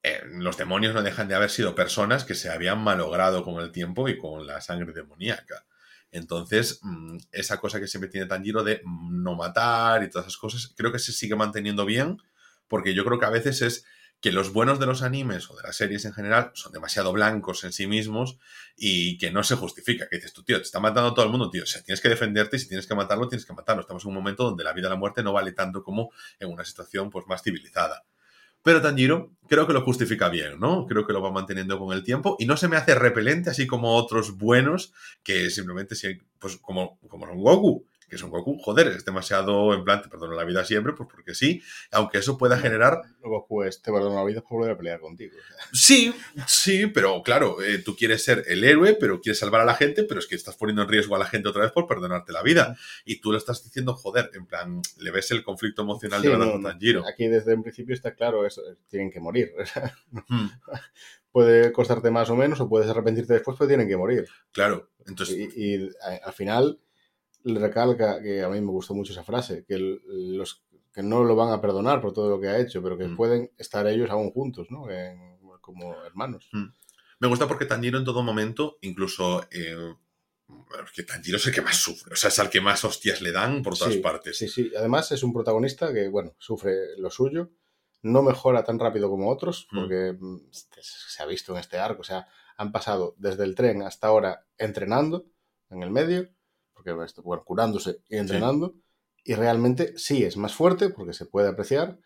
eh, los demonios no dejan de haber sido personas que se habían malogrado con el tiempo y con la sangre demoníaca. Entonces, mm, esa cosa que siempre tiene Tanjiro de mm, no matar y todas esas cosas, creo que se sigue manteniendo bien, porque yo creo que a veces es que los buenos de los animes o de las series en general son demasiado blancos en sí mismos y que no se justifica. Que dices tú, tío, te está matando todo el mundo, tío. O tienes que defenderte y si tienes que matarlo, tienes que matarlo. Estamos en un momento donde la vida y la muerte no vale tanto como en una situación pues, más civilizada. Pero Tanjiro creo que lo justifica bien, ¿no? Creo que lo va manteniendo con el tiempo y no se me hace repelente, así como otros buenos que simplemente, pues como, como Goku, que Son Goku, joder, es demasiado en plan, te perdono la vida siempre, pues porque sí, aunque eso pueda generar Goku es, te perdono la vida por volver a pelear contigo. o sea. Sí, sí, pero claro, eh, tú quieres ser el héroe, pero quieres salvar a la gente, pero es que estás poniendo en riesgo a la gente otra vez por perdonarte la vida. Y tú lo estás diciendo, joder, en plan, le ves el conflicto emocional Sí, de verdad no, no. Tanjiro. Aquí desde un principio está claro, eso, tienen que morir. Hmm, puede costarte más o menos, o puedes arrepentirte después, pero tienen que morir. claro, entonces, Y, al final le recalca que a mí me gustó mucho esa frase, que el- los que no lo van a perdonar por todo lo que ha hecho, pero que Mm. pueden estar ellos aún juntos, ¿no? En- como hermanos. me gusta porque Tanjiro en todo momento, incluso eh, que Tanjiro es el que más sufre, o sea, es al que más hostias le dan por todas Sí, partes. Sí, sí. Además es un protagonista que, bueno, sufre lo suyo, no mejora tan rápido como otros, Mm. porque mm, se ha visto en este arco, o sea, han pasado desde el tren hasta ahora entrenando en el medio, porque esto, bueno, curándose y entrenando, y realmente sí es más fuerte porque se puede apreciar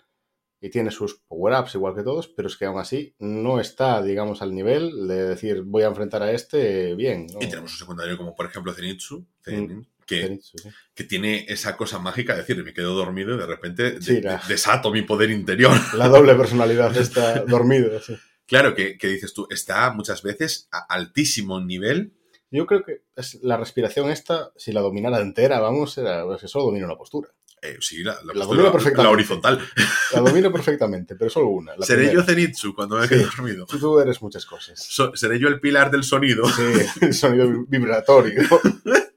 y tiene sus power-ups igual que todos, pero es que aún así no está, digamos, al nivel de decir voy a enfrentar a este bien. ¿no? Y tenemos un secundario como, por ejemplo, Zenitsu, Zenin, que, Zenitsu, sí. que tiene esa cosa mágica de decir, me quedo dormido y de repente de- Sí, de- la- desato mi poder interior. La doble personalidad está dormido. sí. Claro, que, que dices tú, está muchas veces a altísimo nivel. Yo creo que la respiración esta, si la dominara entera, vamos, era, pues que solo domina una postura. Eh, sí, la, la La perfectamente. la horizontal. La domino perfectamente, pero solo una. La Seré primera. yo Zenitsu cuando me Sí. quedo dormido. Tú, tú eres muchas cosas. So- seré yo el pilar del sonido. Sí, el sonido vibratorio.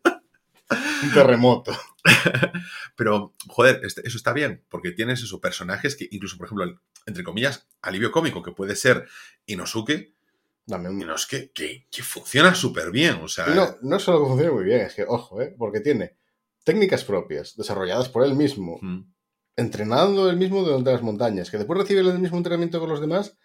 Un terremoto. Pero, joder, este- eso está bien, porque tienes esos personajes que incluso, por ejemplo, el- entre comillas, alivio cómico, que puede ser Inosuke, Un- Inosuke, que, que funciona súper bien. O sea, no, no solo que funciona muy bien, es que, ojo, ¿eh? porque tiene técnicas propias, desarrolladas por él mismo, mm, entrenando él mismo durante las montañas, que después recibe el mismo entrenamiento con los demás,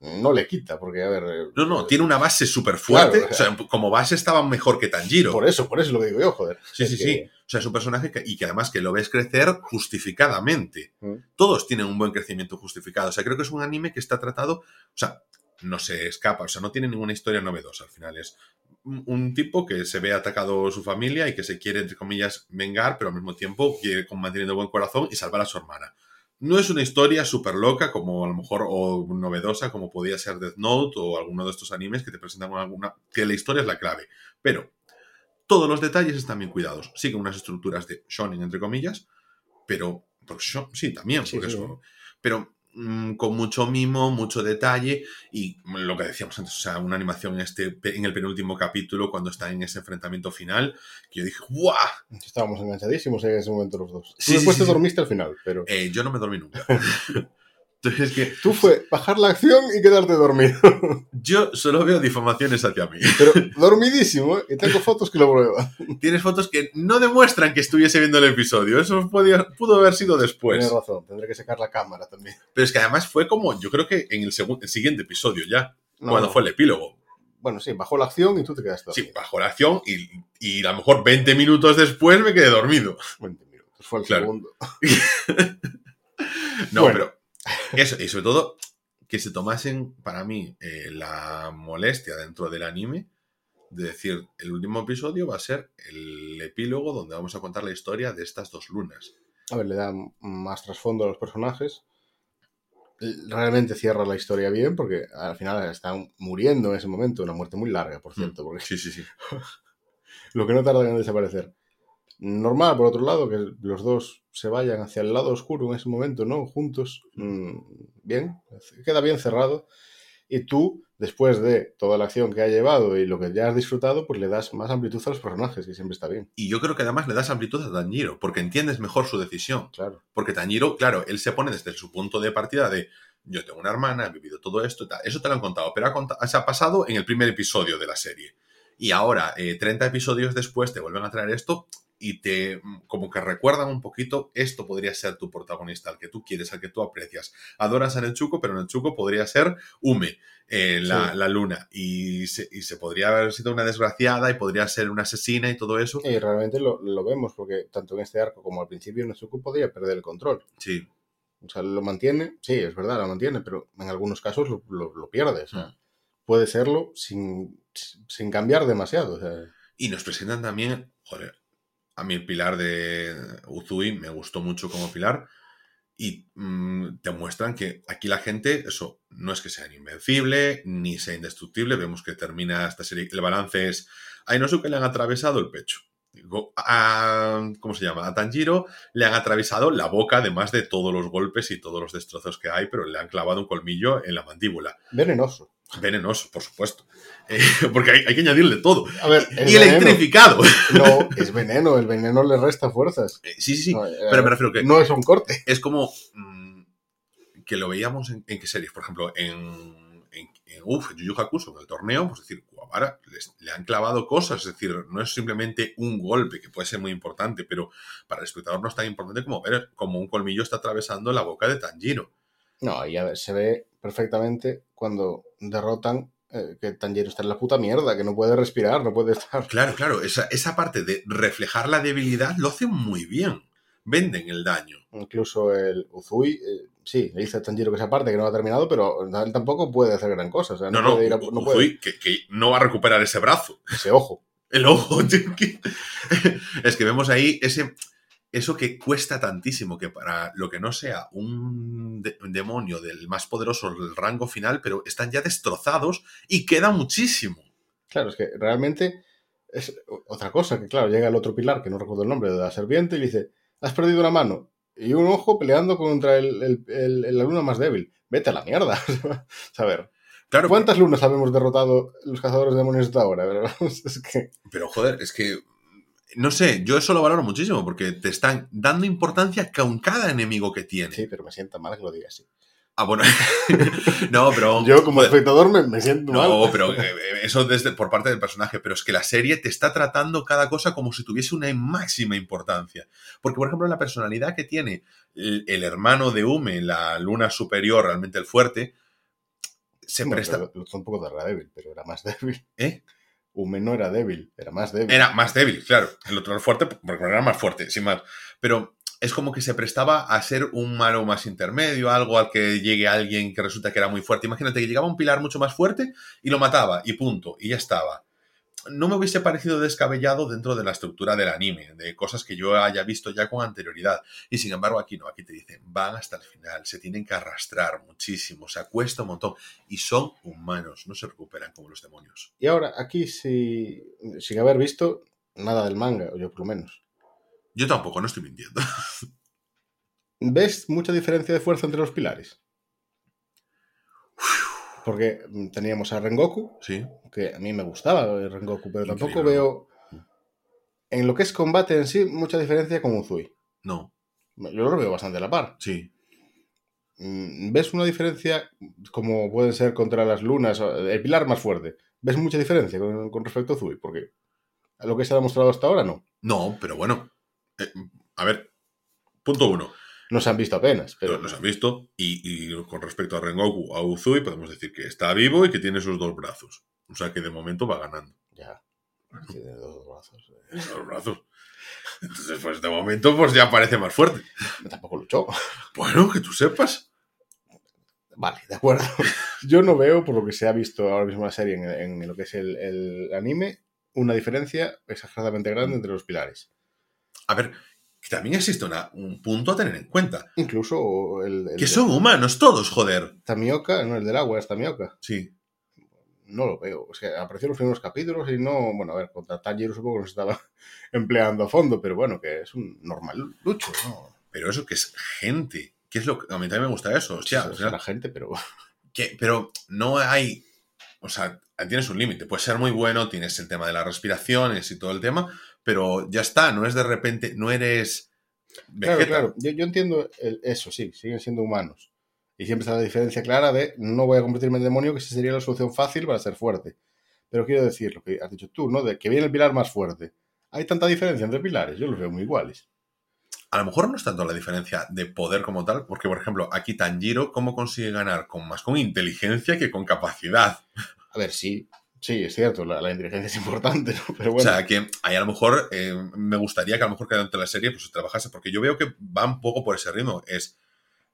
no le quita, porque, a ver... eh, no, no, tiene una base súper fuerte. Claro, o sea- o sea, como base estaba mejor que Tanjiro. Por eso, por eso lo que digo yo, joder. Sí, Es sí, que- sí. O sea, es un personaje que, y que además que lo ves crecer justificadamente. Mm. Todos tienen un buen crecimiento justificado. O sea, creo que es un anime que está tratado, o sea, no se escapa, o sea, no tiene ninguna historia novedosa al final. Es un tipo que se ve atacado su familia y que se quiere, entre comillas, vengar, pero al mismo tiempo quiere manteniendo buen corazón y salvar a su hermana. No es una historia súper loca como a lo mejor o novedosa como podía ser Death Note o alguno de estos animes que te presentan alguna que la historia es la clave, pero todos los detalles están bien cuidados. Siguen unas estructuras de shonen entre comillas, pero sí también, Sí, porque sí. eso- pero mm, con mucho mimo, mucho detalle y lo que decíamos antes, o sea, una animación en este en el penúltimo capítulo cuando está en ese enfrentamiento final que yo dije, ¡guau! Estábamos enganchadísimos en ese momento los dos. Tú Sí, después sí, te sí. dormiste al final, pero... Eh, yo no me dormí nunca. Entonces es que Tú fue bajar la acción y quedarte dormido. yo solo veo difamaciones hacia mí. Pero dormidísimo, ¿eh? Y tengo fotos que lo prueban. Tienes fotos que no demuestran que estuviese viendo el episodio. Eso podía- pudo haber sido después. Tienes razón, tendré que sacar la cámara también. Pero es que además fue como, yo creo que en el, el siguiente episodio ya, No, cuando no. fue el epílogo. Bueno, sí, bajó la acción y tú te quedaste Sí, dormido. bajo la acción y, y a lo mejor 20 minutos después me quedé dormido. 20 minutos. Fue el Claro. segundo. No, Bueno. pero eso, y sobre todo que se tomasen para mí eh, la molestia dentro del anime de decir, el último episodio va a ser el epílogo donde vamos a contar la historia de estas dos lunas. A ver, le da más trasfondo a los personajes. Realmente cierra la historia bien porque al final están muriendo en ese momento. Una muerte muy larga, por cierto. Porque Sí, sí, sí. lo que no tardan en desaparecer. Normal, por otro lado, que los dos se vayan hacia el lado oscuro en ese momento, ¿no? Juntos. Mm, bien, queda bien cerrado. Y tú, después de toda la acción que ha llevado y lo que ya has disfrutado, pues le das más amplitud a los personajes, que siempre está bien, Y yo creo que además le das amplitud a Tanjiro, porque entiendes mejor su decisión. claro. Porque Tanjiro, claro, él se pone desde su punto de partida de yo tengo una hermana, he vivido todo esto, tal. eso te lo han contado, pero ha, se ha pasado en el primer episodio de la serie. Y ahora, eh, 30 episodios después, te vuelven a traer esto y te mm, como que recuerdan un poquito, esto podría ser tu protagonista, al que tú quieres, al que tú aprecias. Adoras a Nechuko, pero Nechuko podría ser Ume, eh, la, Sí. la luna, y se, y se podría haber sido una desgraciada y podría ser una asesina y todo eso. Y realmente lo, lo vemos, porque tanto en este arco como al principio Nezuko podría perder el control. Sí, O sea, lo mantiene, sí, es verdad, lo mantiene, pero en algunos casos lo, lo- lo pierde. O sea, Mm. puede serlo sin, sin cambiar demasiado. O sea, Y nos presentan también, joder, a mí el pilar de Uzui me gustó mucho como pilar. Y mm, te muestran que aquí la gente, eso, no es que sea invencible ni sea indestructible. Vemos que termina esta serie. El balance es a Inosuke le han atravesado el pecho. A- ¿Cómo se llama? A Tanjiro le han atravesado la boca, además de todos los golpes y todos los destrozos que hay, pero le han clavado un colmillo en la mandíbula. venenoso. Venenoso, por supuesto. Eh, porque hay, hay que añadirle todo. A ver, es Y veneno. electrificado. No, es veneno, el veneno le resta fuerzas. Eh, Sí, sí, sí. No, eh, Pero me refiero que no es un corte. es como mm, que lo veíamos en, en qué series. Por ejemplo, en, en, en, uf, en Yu Yu Hakusho, en el torneo, pues es decir, Kuwabara les- le han clavado cosas, es decir, no es simplemente un golpe, que puede ser muy importante, pero para el espectador no es tan importante como ver como un colmillo está atravesando la boca de Tanjiro. No, ahí a ver, se ve perfectamente cuando derrotan eh, que Tanjiro está en la puta mierda, que no puede respirar, no puede estar. Claro, claro, esa, esa parte de reflejar la debilidad lo hacen muy bien. Venden el daño. Incluso el Uzui, eh, sí, le dice a Tanjiro que esa parte que no ha terminado, pero él tampoco puede hacer gran cosa. O sea, no, No, no, puede ir a- U- no Uzui, puede. que, que no va a recuperar ese brazo. Ese ojo. El ojo. es que vemos ahí ese, eso que cuesta tantísimo, que para lo que no sea un, de- un demonio del más poderoso del rango final, pero están ya destrozados y queda muchísimo. Claro, es que realmente es otra cosa, que claro, llega el otro pilar, que no recuerdo el nombre, de la serpiente, y le dice, has perdido una mano y un ojo peleando contra el, el- más débil. Vete a la mierda. a ver, Claro, ¿cuántas lunas habemos derrotado los cazadores de demonios hasta ahora? es que... pero joder, es que no sé, yo eso lo valoro muchísimo porque te están dando importancia con cada enemigo que tiene. Sí, pero me sienta mal que lo diga así. Ah, bueno. no, pero. Yo como espectador me, me siento mal. No, pero eh, eso desde por parte del personaje, pero es que la serie te está tratando cada cosa como si tuviese una máxima importancia. Porque, por ejemplo, la personalidad que tiene el, el hermano de Ume, la luna superior, realmente el fuerte, se Bueno, presta. pero un poco era débil, pero era más débil. ¿Eh? Ume no era débil, era más débil. Era más débil, claro. El otro era fuerte porque era más fuerte, sin más. Pero es como que se prestaba a ser un malo más intermedio, algo al que llegue alguien que resulta que era muy fuerte. Imagínate que llegaba un pilar mucho más fuerte y lo mataba, y punto, y ya estaba. No me hubiese parecido descabellado dentro de la estructura del anime, de cosas que yo haya visto ya con anterioridad. Y sin embargo, aquí no, aquí te dicen, van hasta el final, se tienen que arrastrar muchísimo, se acuesta un montón, y son humanos, no se recuperan como los demonios. Y ahora, aquí, si, sin haber visto nada del manga, o yo por lo menos, Yo tampoco, no estoy mintiendo. ¿ves mucha diferencia de fuerza entre los pilares? Porque mm, teníamos a Rengoku, Sí. que a mí me gustaba el Rengoku, pero tampoco Increíble, veo en lo que es combate en sí mucha diferencia con Uzui. No, Yo lo veo bastante a la par. sí. Mm, ¿Ves una diferencia como pueden ser contra las lunas, el pilar más fuerte? ¿Ves mucha diferencia con, con respecto a Uzui? Porque a lo que se ha demostrado hasta ahora no. No, pero bueno. eh, a ver, punto uno. No se han visto apenas, pero Los han visto. Y, y con respecto a Rengoku, a Uzui, podemos decir que está vivo y que tiene sus dos brazos. O sea que de momento va ganando. ya. Tiene dos brazos. eh. Dos brazos. Entonces, pues de momento, pues ya parece más fuerte. Tampoco luchó. Bueno, que tú sepas. Vale, de acuerdo. Yo no veo, por lo que se ha visto ahora mismo en la serie, en, en lo que es el, el anime, una diferencia exageradamente grande entre los pilares. A ver, que también existe una- un punto a tener en cuenta. Incluso el, el Que son humanos todos, joder. Tamioka, no, el del agua es Tamioka. Sí. No lo veo. O sea, apareció en los primeros capítulos y no. Bueno, a ver, contra Tanjiro supongo que no se estaba empleando a fondo, pero bueno, que es un normal lucho, ¿no? Pero eso que es gente. ¿Qué es lo que a mí también me gusta eso? Es final- la gente, pero. que, pero no hay. O sea, tienes un límite. Puede ser muy bueno, tienes el tema de las respiraciones y todo el tema, pero ya está, no es de repente, no eres. Claro, Vegeta. claro. Yo, yo entiendo el- eso, sí, siguen siendo humanos. Y siempre está la diferencia clara de no voy a convertirme en demonio, que esa sería la solución fácil para ser fuerte. Pero quiero decir lo que has dicho tú, ¿no? De que viene el pilar más fuerte. ¿Hay tanta diferencia entre pilares? Yo los veo muy iguales. A lo mejor no es tanto la diferencia de poder como tal, porque, por ejemplo, aquí Tanjiro, ¿cómo consigue ganar? Con más con inteligencia que con capacidad. A ver, sí, sí, es cierto, la, la inteligencia es importante, ¿no? Pero O bueno, sea, que ahí a lo mejor eh, me gustaría que a lo mejor que durante la serie pues se trabajase, porque yo veo que va un poco por ese ritmo. Es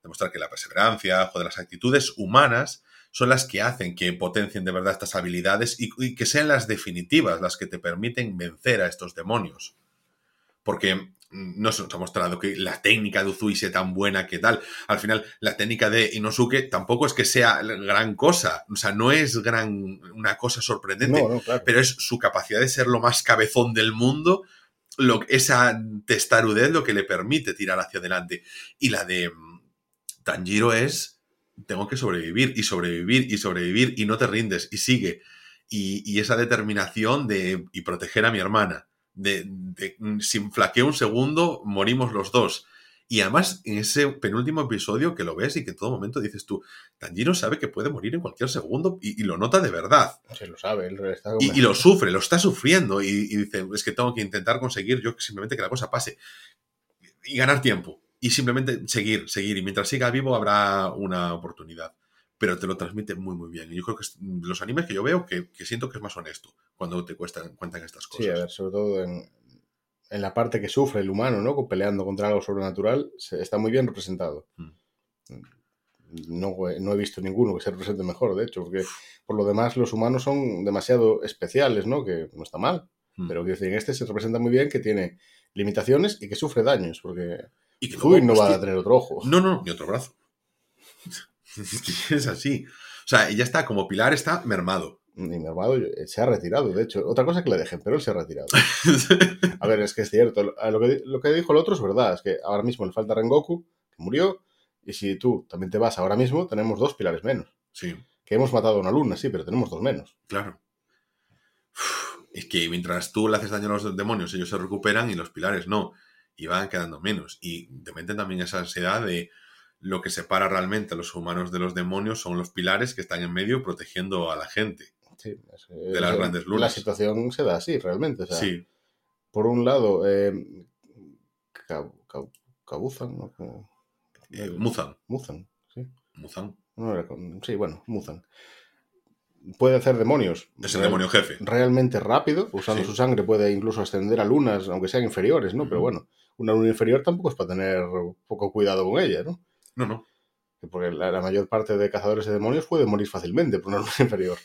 demostrar que la perseverancia, joder, las actitudes humanas son las que hacen que potencien de verdad estas habilidades y, y que sean las definitivas, las que te permiten vencer a estos demonios. Porque no se nos ha mostrado que la técnica de Uzui sea tan buena que tal. Al final, la técnica de Inosuke tampoco es que sea gran cosa. O sea, no es gran, una cosa sorprendente no, no, claro. pero es su capacidad de ser lo más cabezón del mundo, lo, esa testarudez lo que le permite tirar hacia adelante. Y la de mm, Tanjiro es, tengo que sobrevivir y sobrevivir y sobrevivir y no te rindes y sigue. Y, y esa determinación de y proteger a mi hermana. De, de, mm, si flaqueo un segundo, morimos los dos. Y además, en ese penúltimo episodio que lo ves y que en todo momento dices tú, Tanjiro sabe que puede morir en cualquier segundo y, y lo nota de verdad. Se lo sabe, él está Y, y lo sufre, lo está sufriendo. Y, y dice, es que tengo que intentar conseguir yo simplemente que la cosa pase. Y ganar tiempo. Y simplemente seguir, seguir. Y mientras siga vivo habrá una oportunidad. Pero te lo transmite muy, muy bien. Y yo creo que es los animes que yo veo que, que siento que es más honesto cuando te cuestan, cuentan estas cosas. Sí, a ver, sobre todo en, en la parte que sufre el humano, ¿no? Peleando contra algo sobrenatural, se- está muy bien representado. Mm. No, no he visto ninguno que se represente mejor, de hecho, porque por lo demás los humanos son demasiado especiales, ¿no? Que no está mal, Mm. pero decir, en este se representa muy bien que tiene limitaciones y que sufre daños, porque Y que luego, no va a tener otro ojo. No, no, ni otro brazo. es que es así. O sea, y ya está, como Pilar está mermado. Ni mermado eh, se ha retirado, de hecho. Otra cosa que le dejen, pero él se ha retirado. A ver, es que es cierto. Lo, a lo que, lo que dijo el otro es verdad. Es que ahora mismo le falta Rengoku, que murió. Y si tú también te vas ahora mismo, tenemos dos pilares menos. sí, Que hemos matado a una luna, sí, pero tenemos dos menos. claro. Uf, Es que mientras tú le haces daño a los demonios, ellos se recuperan y los pilares no. Y van quedando menos. Y te meten también esa ansiedad de lo que separa realmente a los humanos de los demonios son los pilares que están en medio protegiendo a la gente. Sí, es, De las grandes lunas. La situación se da así, realmente. O sea, Sí, Por un lado, eh, Kabuzan, ¿no? Como- eh, Muzan. Muzan, sí. Muzan. No era con- sí, bueno, Muzan. Puede hacer demonios. Es el real- demonio jefe. Realmente rápido. Usando Sí. su sangre puede incluso ascender a lunas, aunque sean inferiores, ¿no? Pero bueno, una luna inferior tampoco es para tener poco cuidado con ella, ¿no? No, no. Porque la, la mayor parte de cazadores de demonios puede morir fácilmente por una luna inferior.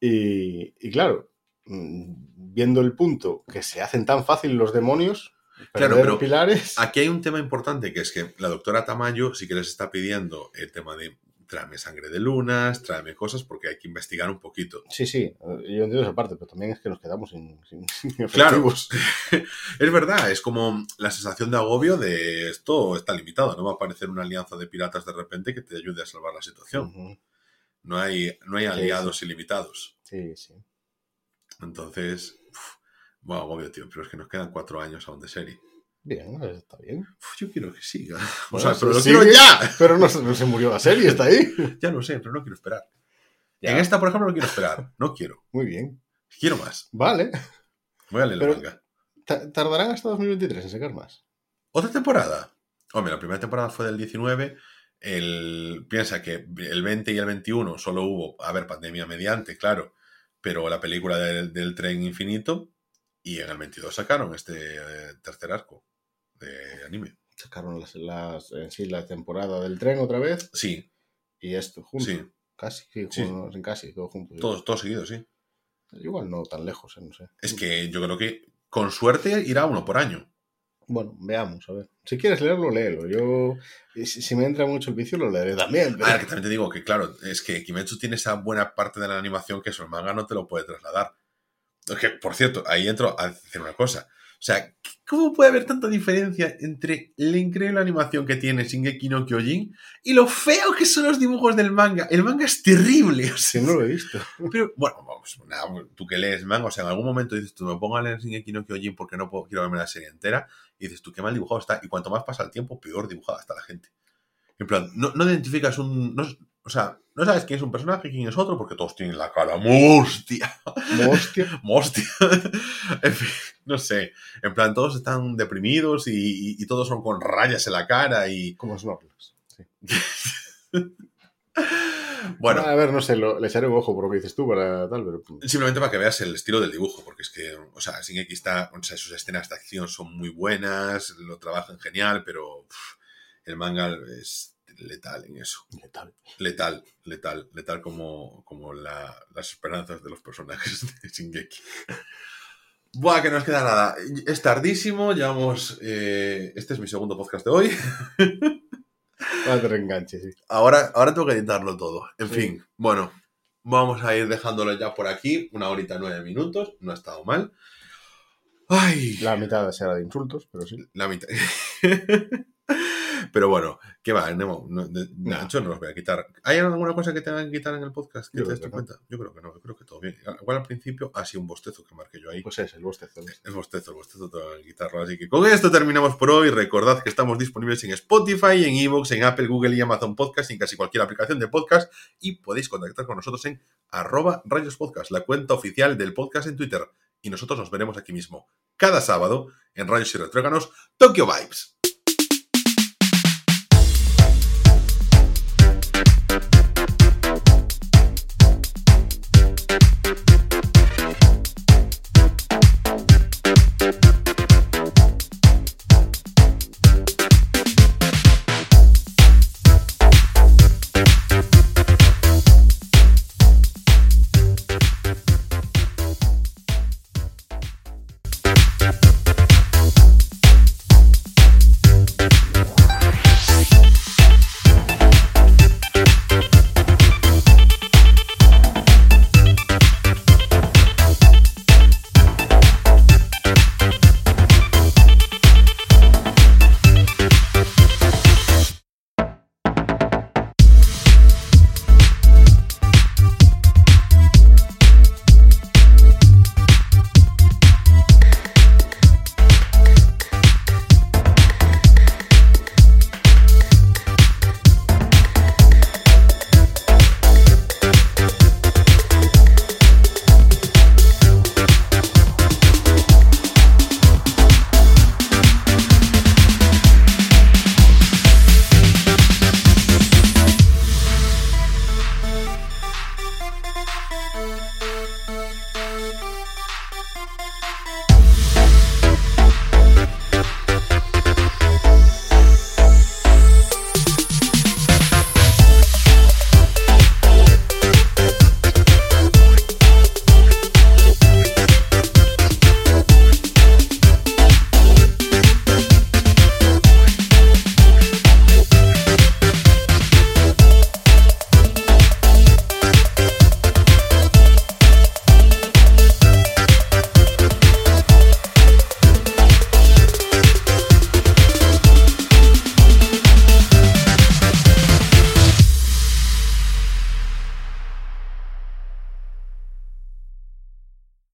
Y, y claro, mm, viendo el punto que se hacen tan fácil los demonios, Claro, pero pilares. Aquí hay un tema importante que es que la doctora Tamayo sí que les está pidiendo el tema de tráeme sangre de lunas, tráeme cosas porque hay que investigar un poquito. Sí, sí, yo entiendo esa parte, pero también es que nos quedamos sin, sin- sin Claro. Es verdad, es como la sensación de agobio de esto está limitado, no va a aparecer una alianza de piratas de repente que te ayude a salvar la situación. No hay, no hay Sí, aliados ilimitados. Sí, sí. Entonces, uf, bueno, agobio, tío, pero es que nos quedan cuatro años aún de serie. Bien, eso está bien. Uf, yo quiero que siga. O Bueno, sea, pero lo quiero ya. Pero no, se- no se murió la serie, está ahí. Ya lo sé, pero no quiero esperar. Ya. En esta, por ejemplo, no quiero esperar. No quiero. Muy bien. Quiero más. Vale. Voy a leer Pero- la manga. Ta- Tardarán hasta 2023 en sacar más. ¿Otra temporada? Hombre, la primera temporada fue del 19. El, piensa que el 20 y el 21 solo hubo, a ver, pandemia mediante, claro, pero la película del, del tren infinito y en el 22 sacaron este eh, tercer arco de anime. Sacaron las, las- en sí la temporada del tren otra vez Sí, y esto juntos. sí, Casi, sí, casi, todo junto. todos, todos seguidos, sí. Igual no tan lejos, eh, no sé. Es que yo creo que con suerte irá uno por año. Bueno, veamos, a ver. Si quieres leerlo, léelo. Yo, si, si me entra mucho el vicio, lo leeré también. pero- A ver, que también te digo que, claro, es que Kimetsu tiene esa buena parte de la animación que eso el manga no te lo puede trasladar. Es que, por cierto, ahí entro a decir una cosa. O sea, ¿cómo puede haber tanta diferencia entre la increíble animación que tiene Shingeki no Kyojin y lo feo que son los dibujos del manga? El manga es terrible. O no lo he visto. pero, bueno, vamos, nada, tú que lees manga, o sea, en algún momento dices, tú me pongo a leer Shingeki no Kyojin porque no puedo, quiero verme la serie entera, y dices, tú qué mal dibujado está, y cuanto más pasa el tiempo, peor dibujada está la gente. En plan, no, no identificas un... no- o sea, no sabes quién es un personaje y quién es otro porque todos tienen la cara hostia, Hostia. hostia. en fin, no sé. En plan, todos están deprimidos y, y- y todos son con rayas en la cara y... Como Snorlax. Sí. Bueno, A ver, no sé, lo- le echaré un ojo por lo que dices tú para tal, pero. Simplemente para que veas el estilo del dibujo, porque es que, o sea, Shingeki está, o sea, sus escenas de acción son muy buenas, lo trabajan genial, pero el manga es letal en eso. Letal. Letal, letal, letal como, como la- las esperanzas de los personajes de Shingeki. Buah, que no nos queda nada. Es tardísimo, llevamos... eh, este es mi segundo podcast de hoy. Enganche, sí. Ahora, ahora tengo que editarlo todo. En Sí. fin, bueno, vamos a ir dejándolo ya por aquí. Una horita nueve minutos, no ha estado mal. Ay, La mitad será de insultos, pero sí. la mitad. Pero bueno, ¿qué va? No, no, de, Nacho no los voy a quitar. ¿Hay alguna cosa que tengan que quitar en el podcast que Yo te que no. cuenta? Yo creo que no, yo creo que todo bien. Igual al principio ha sido un bostezo que marqué yo ahí. Pues es el bostezo. El bostezo, el bostezo te van a quitarlo. Así que con esto terminamos por hoy. Recordad que estamos disponibles en Spotify, en Evox, en Apple, Google y Amazon Podcast, en casi cualquier aplicación de podcast. Y podéis contactar con nosotros en arroba rayos podcast, la cuenta oficial del podcast en Twitter. Y nosotros nos veremos aquí mismo, cada sábado, en Rayos y Retróganos, Tokyo Vibes.